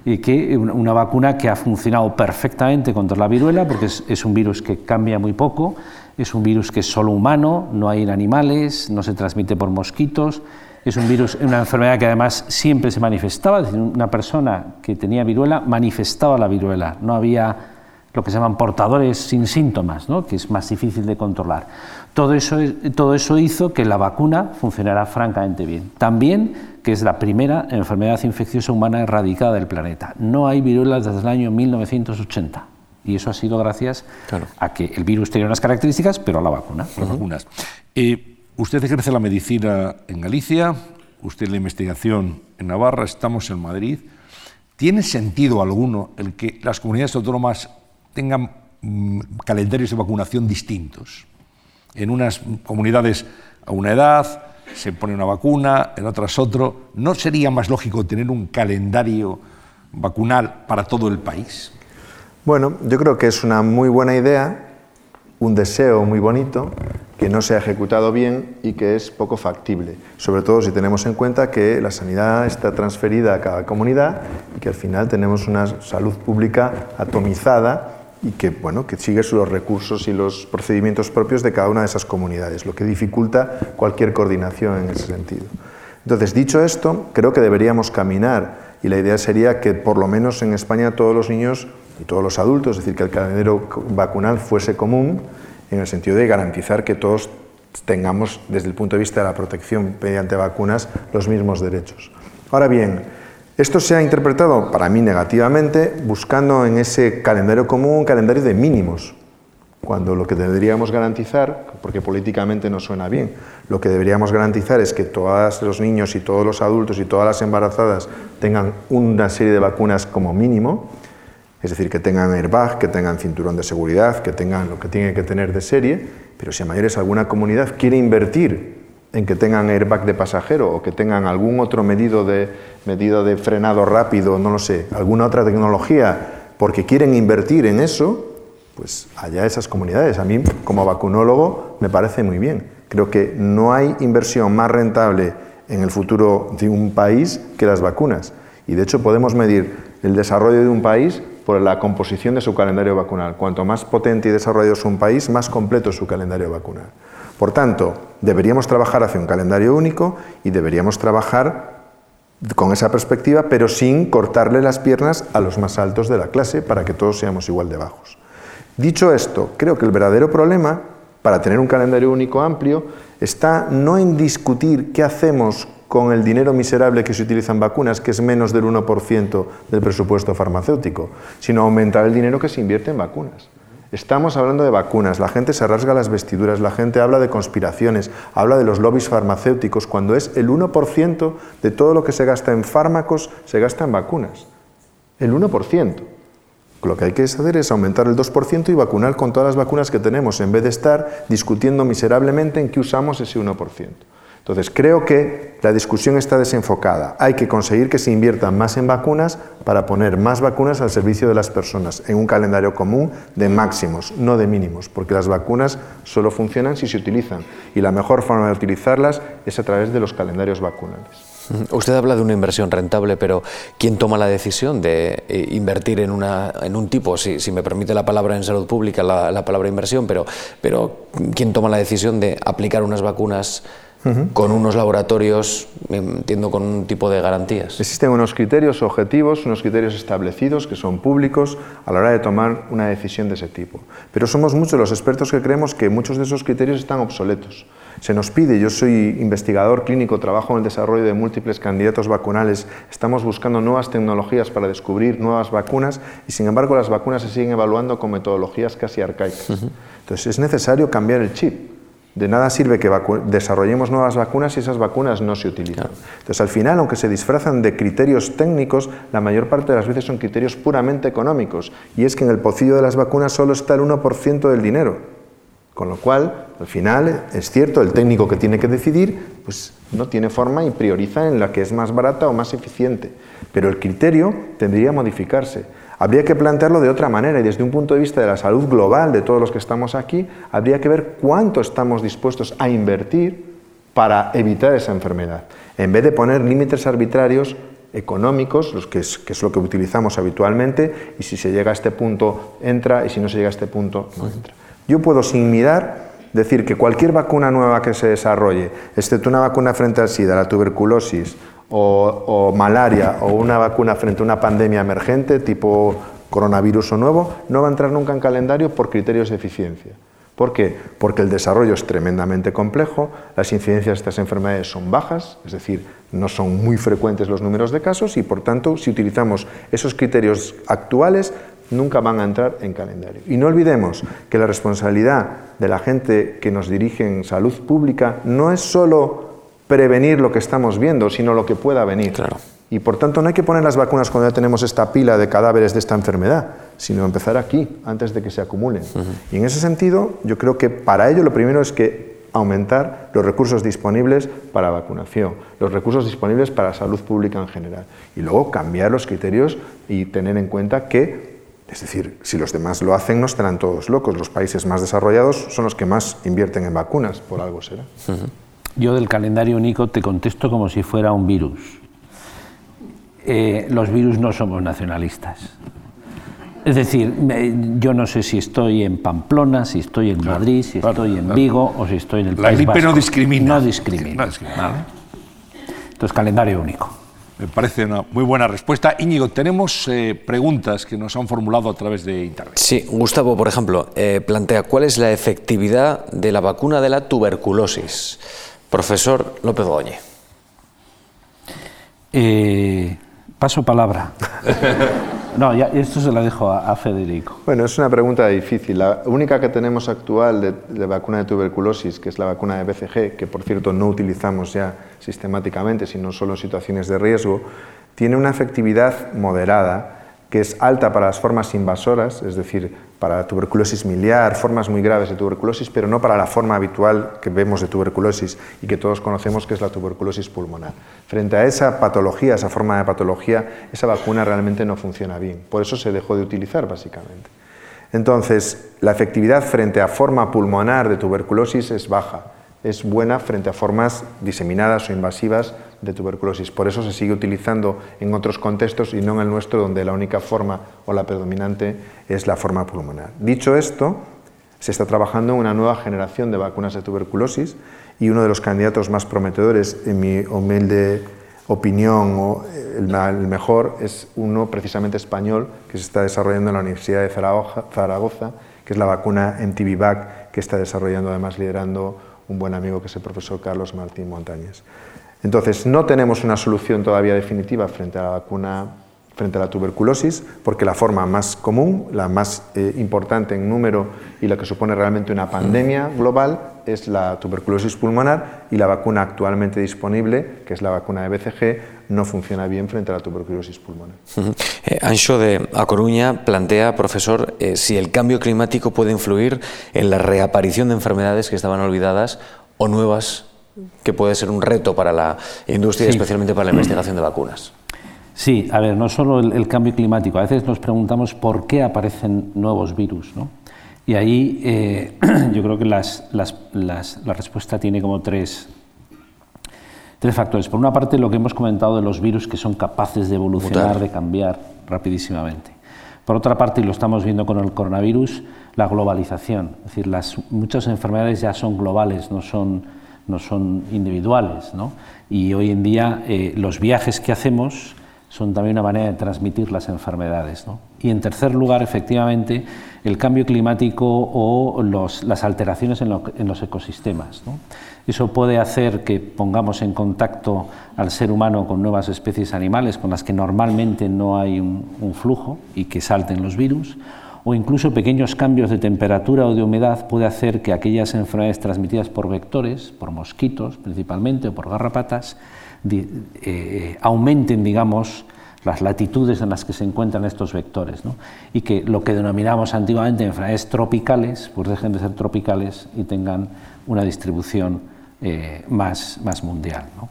y que una vacuna que ha funcionado perfectamente contra la viruela, porque es, un virus que cambia muy poco, es un virus que es solo humano, no hay en animales, no se transmite por mosquitos, es un virus, una enfermedad que además siempre se manifestaba, es decir, una persona que tenía viruela manifestaba la viruela, no había lo que se llaman portadores sin síntomas, ¿no? que es más difícil de controlar. Todo eso, todo eso hizo que la vacuna funcionara francamente bien. También que es la primera enfermedad infecciosa humana erradicada del planeta. No hay viruelas desde el año 1980. Y eso ha sido gracias a que el virus tenía unas características, pero a la vacuna. Las vacunas. Eh, usted ejerce la medicina en Galicia, usted la investigación en Navarra, estamos en Madrid. ¿tiene sentido alguno el que las comunidades autónomas tengan mm, calendarios de vacunación distintos? En unas comunidades a una edad se pone una vacuna, en otras otro. ¿No sería más lógico tener un calendario vacunal para todo el país? Bueno, yo creo que es una muy buena idea, un deseo muy bonito, que no se ha ejecutado bien y que es poco factible, sobre todo si tenemos en cuenta que la sanidad está transferida a cada comunidad y que al final tenemos una salud pública atomizada y que, bueno, que sigue los recursos y los procedimientos propios de cada una de esas comunidades, lo que dificulta cualquier coordinación en ese sentido. Entonces, dicho esto, creo que deberíamos caminar y la idea sería que por lo menos en España todos los niños y todos los adultos, es decir, que el calendario vacunal fuese común en el sentido de garantizar que todos tengamos, desde el punto de vista de la protección mediante vacunas, los mismos derechos. Ahora bien, esto se ha interpretado para mí negativamente buscando en ese calendario común un calendario de mínimos, cuando lo que deberíamos garantizar, porque políticamente no suena bien, lo que deberíamos garantizar es que todos los niños y todos los adultos y todas las embarazadas tengan una serie de vacunas como mínimo, es decir, que tengan airbag, que tengan cinturón de seguridad, que tengan lo que tienen que tener de serie, pero si a mayores alguna comunidad quiere invertir en que tengan airbag de pasajero o que tengan algún otro medido de, medido de frenado rápido, no lo sé, alguna otra tecnología, porque quieren invertir en eso, pues allá esas comunidades. A mí, como vacunólogo, me parece muy bien. Creo que no hay inversión más rentable en el futuro de un país que las vacunas. Y de hecho podemos medir el desarrollo de un país por la composición de su calendario vacunal. Cuanto más potente y desarrollado es un país, más completo es su calendario vacunal. Por tanto, deberíamos trabajar hacia un calendario único y deberíamos trabajar con esa perspectiva, pero sin cortarle las piernas a los más altos de la clase para que todos seamos igual de bajos. Dicho esto, creo que el verdadero problema para tener un calendario único amplio está no en discutir qué hacemos con el dinero miserable que se utiliza en vacunas, que es menos del 1% del presupuesto farmacéutico, sino aumentar el dinero que se invierte en vacunas. Estamos hablando de vacunas, la gente se rasga las vestiduras, la gente habla de conspiraciones, habla de los lobbies farmacéuticos, cuando es el 1% de todo lo que se gasta en fármacos se gasta en vacunas. El 1%. Lo que hay que hacer es aumentar el 2% y vacunar con todas las vacunas que tenemos, en vez de estar discutiendo miserablemente en qué usamos ese 1%. Entonces, creo que la discusión está desenfocada. Hay que conseguir que se inviertan más en vacunas para poner más vacunas al servicio de las personas en un calendario común de máximos, no de mínimos, porque las vacunas solo funcionan si se utilizan y la mejor forma de utilizarlas es a través de los calendarios vacunales. Usted habla de una inversión rentable, pero ¿quién toma la decisión de eh, invertir en, una, un tipo, si, me permite la palabra en salud pública, la, la palabra inversión, pero, pero ¿quién toma la decisión de aplicar unas vacunas con unos laboratorios, entiendo, con un tipo de garantías. Existen unos criterios objetivos, unos criterios establecidos que son públicos a la hora de tomar una decisión de ese tipo. Pero somos muchos los expertos que creemos que muchos de esos criterios están obsoletos. Se nos pide, yo soy investigador clínico, trabajo en el desarrollo de múltiples candidatos vacunales, estamos buscando nuevas tecnologías para descubrir nuevas vacunas y sin embargo las vacunas se siguen evaluando con metodologías casi arcaicas. Entonces es necesario cambiar el chip. De nada sirve que desarrollemos nuevas vacunas si esas vacunas no se utilizan. Entonces, al final, aunque se disfrazan de criterios técnicos, la mayor parte de las veces son criterios puramente económicos. Y es que en el pocillo de las vacunas solo está el 1% del dinero. Con lo cual, al final, es cierto, el técnico que tiene que decidir, pues no tiene forma y prioriza en la que es más barata o más eficiente. Pero el criterio tendría que modificarse. Habría que plantearlo de otra manera y desde un punto de vista de la salud global de todos los que estamos aquí, habría que ver cuánto estamos dispuestos a invertir para evitar esa enfermedad, en vez de poner límites arbitrarios económicos, los que es, que es, lo que utilizamos habitualmente, y si se llega a este punto entra y si no se llega a este punto no entra. Yo puedo sin mirar decir que cualquier vacuna nueva que se desarrolle, excepto una vacuna frente al SIDA, la tuberculosis o, malaria o una vacuna frente a una pandemia emergente tipo coronavirus o nuevo, no va a entrar nunca en calendario por criterios de eficiencia. ¿Por qué? Porque el desarrollo es tremendamente complejo, las incidencias de estas enfermedades son bajas, es decir, no son muy frecuentes los números de casos y por tanto, si utilizamos esos criterios actuales, nunca van a entrar en calendario. Y no olvidemos que la responsabilidad de la gente que nos dirige en salud pública no es solo prevenir lo que estamos viendo, sino lo que pueda venir. Claro. Y por tanto no hay que poner las vacunas cuando ya tenemos esta pila de cadáveres de esta enfermedad, sino empezar aquí, antes de que se acumulen. Y en ese sentido, yo creo que para ello lo primero es que aumentar los recursos disponibles para vacunación, los recursos disponibles para salud pública en general. Y luego cambiar los criterios y tener en cuenta que, es decir, si los demás lo hacen, no estarán todos locos. Los países más desarrollados son los que más invierten en vacunas, por algo será. Yo del calendario único te contesto como si fuera un virus. Eh, los virus no somos nacionalistas. Es decir, yo no sé si estoy en Pamplona, si estoy en Madrid, si estoy en Vigo o si estoy en el La País Vasco. no discrimina. No discrimina. Entonces, calendario único. Me parece una muy buena respuesta. Íñigo, tenemos eh, preguntas que nos han formulado a través de Internet. Sí, Gustavo, por ejemplo, eh, plantea cuál es la efectividad de la vacuna de la tuberculosis. Profesor López Goñi. Eh, paso palabra. No, ya, esto se lo dejo a, Federico. Bueno, es una pregunta difícil. La única que tenemos actual de, de, vacuna de tuberculosis, que es la vacuna de BCG, que por cierto no utilizamos ya sistemáticamente, sino solo en situaciones de riesgo, tiene una efectividad moderada que es alta para las formas invasoras, es decir, para tuberculosis miliar, formas muy graves de tuberculosis, pero no para la forma habitual que vemos de tuberculosis y que todos conocemos que es la tuberculosis pulmonar. Frente a esa patología, esa forma de patología, esa vacuna realmente no funciona bien. Por eso se dejó de utilizar, básicamente. Entonces, la efectividad frente a forma pulmonar de tuberculosis es baja es buena frente a formas diseminadas o invasivas de tuberculosis. Por eso se sigue utilizando en otros contextos y no en el nuestro, donde la única forma o la predominante es la forma pulmonar. Dicho esto, se está trabajando en una nueva generación de vacunas de tuberculosis y uno de los candidatos más prometedores, en mi humilde opinión, o el, mejor, es uno precisamente español que se está desarrollando en la Universidad de Zaragoza, que es la vacuna MTV-VAC, que está desarrollando además liderando un buen amigo que es el profesor Carlos Martín Montañez. Entonces, no tenemos una solución todavía definitiva frente a la vacuna frente a la tuberculosis, porque la forma más común, la más eh, importante en número y la que supone realmente una pandemia global es la tuberculosis pulmonar y la vacuna actualmente disponible, que es la vacuna de BCG, no funciona bien frente a la tuberculosis pulmonar. Eh, Ancho de A Coruña plantea, profesor, eh, si el cambio climático puede influir en la reaparición de enfermedades que estaban olvidadas o nuevas, que puede ser un reto para la industria, especialmente para la investigación de vacunas. Sí, a ver, no solo el, cambio climático, a veces nos preguntamos por qué aparecen nuevos virus, ¿no? Y ahí eh, yo creo que las, las, la respuesta tiene como tres, tres factores. Por una parte, lo que hemos comentado de los virus que son capaces de evolucionar, de cambiar rapidísimamente. Por otra parte, y lo estamos viendo con el coronavirus, la globalización. Es decir, las, muchas enfermedades ya son globales, no son, no son individuales. ¿no? Y hoy en día eh, los viajes que hacemos son también una manera de transmitir las enfermedades. Y en tercer lugar, efectivamente, el cambio climático o las alteraciones en, los ecosistemas. Eso puede hacer que pongamos en contacto al ser humano con nuevas especies animales con las que normalmente no hay un, flujo y que salten los virus, o incluso pequeños cambios de temperatura o de humedad puede hacer que aquellas enfermedades transmitidas por vectores, por mosquitos principalmente o por garrapatas, eh, aumenten, digamos, las latitudes en las que se encuentran estos vectores, ¿no? y que lo que denominamos antiguamente enfermedades tropicales, pues dejen de ser tropicales y tengan una distribución eh, más, más mundial. ¿no?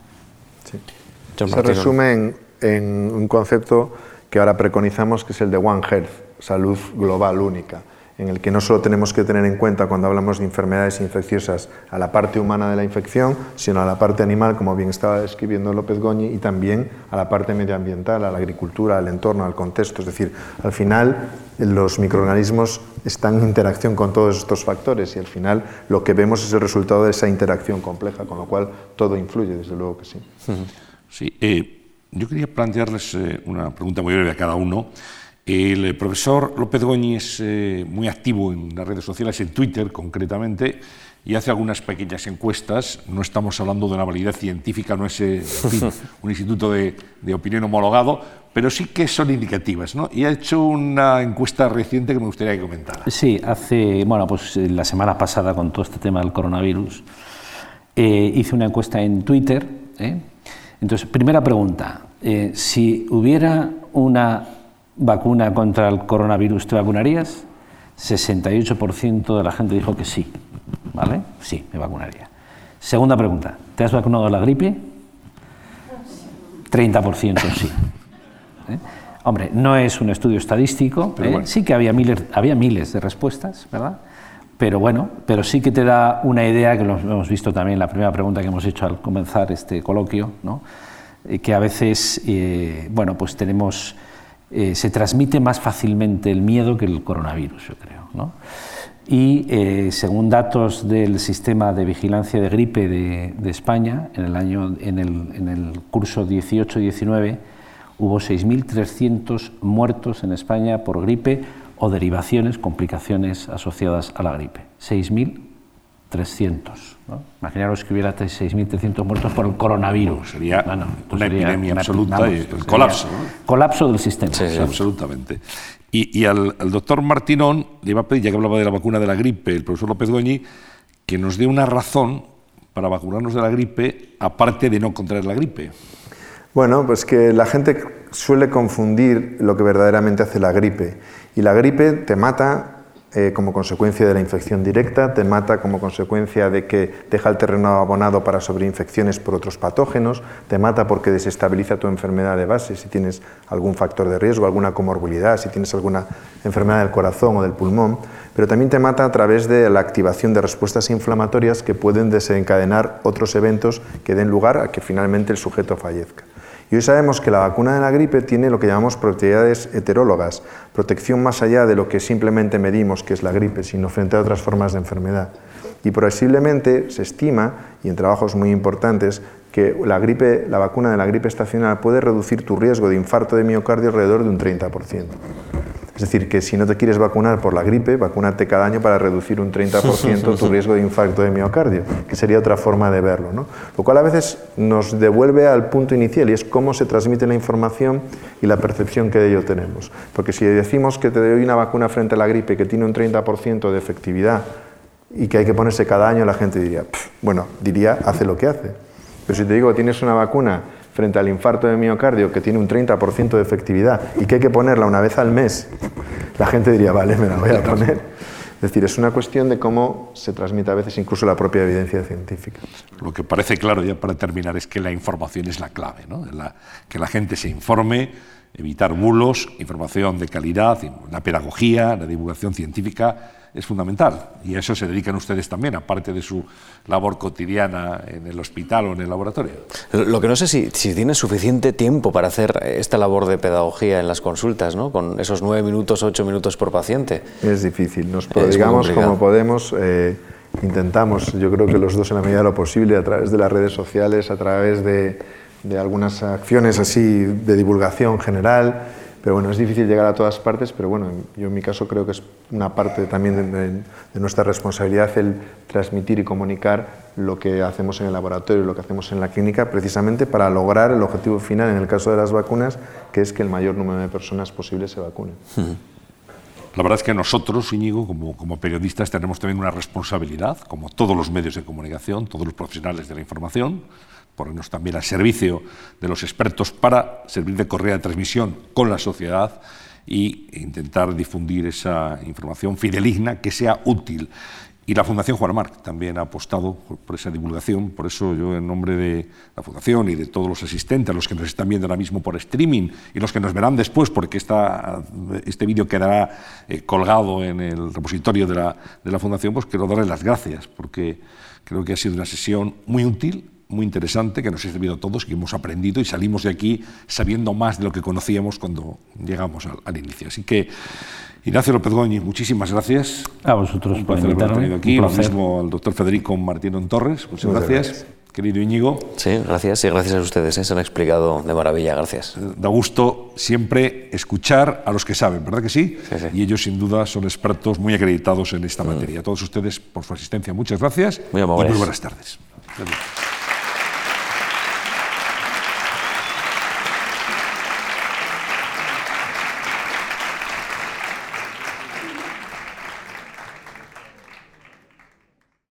Se resume en, en un concepto que ahora preconizamos, que es el de One Health, salud global única en el que no solo tenemos que tener en cuenta cuando hablamos de enfermedades infecciosas a la parte humana de la infección, sino a la parte animal, como bien estaba describiendo López Goñi, y también a la parte medioambiental, a la agricultura, al entorno, al contexto. Es decir, al final los microorganismos están en interacción con todos estos factores y al final lo que vemos es el resultado de esa interacción compleja, con lo cual todo influye, desde luego que sí. Sí, eh, yo quería plantearles eh, una pregunta muy breve a cada uno. El profesor López Goñi es eh, muy activo en las redes sociales, en Twitter concretamente, y hace algunas pequeñas encuestas. No estamos hablando de una validez científica, no es eh, un instituto de, opinión homologado, pero sí que son indicativas. ¿no? Y ha hecho una encuesta reciente que me gustaría que comentara. Sí, hace, bueno, pues eh, la semana pasada con todo este tema del coronavirus, hice una encuesta en Twitter Entonces, primera pregunta, eh, si hubiera una vacuna contra el coronavirus, ¿te vacunarías? 68% de la gente dijo que sí, ¿vale? Sí, me vacunaría. Segunda pregunta, ¿te has vacunado la gripe? 30% sí. ¿Eh? Hombre, no es un estudio estadístico, ¿eh? sí que había miles, había miles de respuestas, ¿verdad? Pero bueno, pero sí que te da una idea, que lo hemos visto también en la primera pregunta que hemos hecho al comenzar este coloquio, ¿no? Eh, que a veces, bueno, pues tenemos, se transmite más fácilmente el miedo que el coronavirus, yo creo, ¿no? Y según datos del sistema de vigilancia de gripe de, España, en el, año, en el, en curso 18-19, hubo 6.300 muertos en España por gripe o derivaciones, complicaciones asociadas a la gripe. 6.300. ¿no? Imaginaros que hubiera 6.300 muertos por el coronavirus. sería una epidemia absoluta y el colapso. Colapso del sistema. Sí, absolutamente. Y, al, doctor Martinón le iba a pedir, ya que hablaba de la vacuna de la gripe, el profesor López Goñi, que nos dé una razón para vacunarnos de la gripe, aparte de no contraer la gripe. Bueno, pues que la gente suele confundir lo que verdaderamente hace la gripe. Y la gripe te mata eh, como consecuencia de la infección directa, te mata como consecuencia de que deja el terreno abonado para sobreinfecciones por otros patógenos, te mata porque desestabiliza tu enfermedad de base si tienes algún factor de riesgo, alguna comorbilidad, si tienes alguna enfermedad del corazón o del pulmón, pero también te mata a través de la activación de respuestas inflamatorias que pueden desencadenar otros eventos que den lugar a que finalmente el sujeto fallezca. Y hoy sabemos que la vacuna de la gripe tiene lo que llamamos propiedades heterólogas, protección más allá de lo que simplemente medimos que es la gripe, sino frente a otras formas de enfermedad. Y posiblemente se estima, y en trabajos muy importantes, que la, gripe, la vacuna de la gripe estacional puede reducir tu riesgo de infarto de miocardio alrededor de un 30%. Es decir, que si no te quieres vacunar por la gripe, vacúnate cada año para reducir un 30% tu riesgo de infarto de miocardio, que sería otra forma de verlo. ¿no? Lo cual a veces nos devuelve al punto inicial y es cómo se transmite la información y la percepción que de ello tenemos. Porque si decimos que te doy una vacuna frente a la gripe que tiene un 30% de efectividad y que hay que ponerse cada año, la gente diría, bueno, diría, hace lo que hace. Pero si te digo, tienes una vacuna frente al infarto de miocardio que tiene un 30% de efectividad y que hay que ponerla una vez al mes, la gente diría, vale, me la voy a poner. Es decir, es una cuestión de cómo se transmite a veces incluso la propia evidencia científica. Lo que parece claro ya para terminar es que la información es la clave, ¿no? que la gente se informe, evitar bulos, información de calidad, la pedagogía, la divulgación científica es fundamental. Y a eso se dedican ustedes también, aparte de su labor cotidiana en el hospital o en el laboratorio. Lo que no sé si, si tiene suficiente tiempo para hacer esta labor de pedagogía en las consultas, ¿no? con esos nueve minutos, ocho minutos por paciente. Es difícil, nos prodigamos como podemos. Eh, intentamos, yo creo que los dos en la medida de lo posible, a través de las redes sociales, a través de, de algunas acciones así de divulgación general, pero bueno, es difícil llegar a todas partes, pero bueno, yo en mi caso creo que es una parte también de, nuestra responsabilidad el transmitir y comunicar lo que hacemos en el laboratorio lo que hacemos en la clínica, precisamente para lograr el objetivo final en el caso de las vacunas, que es que el mayor número de personas posible se vacunen. La verdad es que nosotros, Íñigo, como, como, periodistas, tenemos también una responsabilidad, como todos los medios de comunicación, todos los profesionales de la información, ponernos también al servicio de los expertos para servir de correa de transmisión con la sociedad e intentar difundir esa información fideligna que sea útil. Y la Fundación Juan Marc también ha apostado por esa divulgación, por eso yo en nombre de la Fundación y de todos los asistentes, los que nos están viendo ahora mismo por streaming y los que nos verán después, porque esta, este vídeo quedará eh, colgado en el repositorio de la, de la Fundación, pues quiero darles las gracias, porque creo que ha sido una sesión muy útil, muy interesante que nos ha servido a todos, que hemos aprendido y salimos de aquí sabiendo más de lo que conocíamos cuando llegamos al, inicio. Así que, Ignacio López Goñi, muchísimas gracias. A vosotros por invitarme. aquí. Lo mismo al doctor Federico Martínez Torres. Muchas, gracias. Querido Íñigo. Sí, gracias y gracias a ustedes, ¿eh? se han explicado de maravilla, gracias. Eh, da gusto siempre escuchar a los que saben, ¿verdad que sí? Y ellos sin duda son expertos muy acreditados en esta mm. materia. A todos ustedes por su asistencia, muchas gracias muy y muy buenas tardes.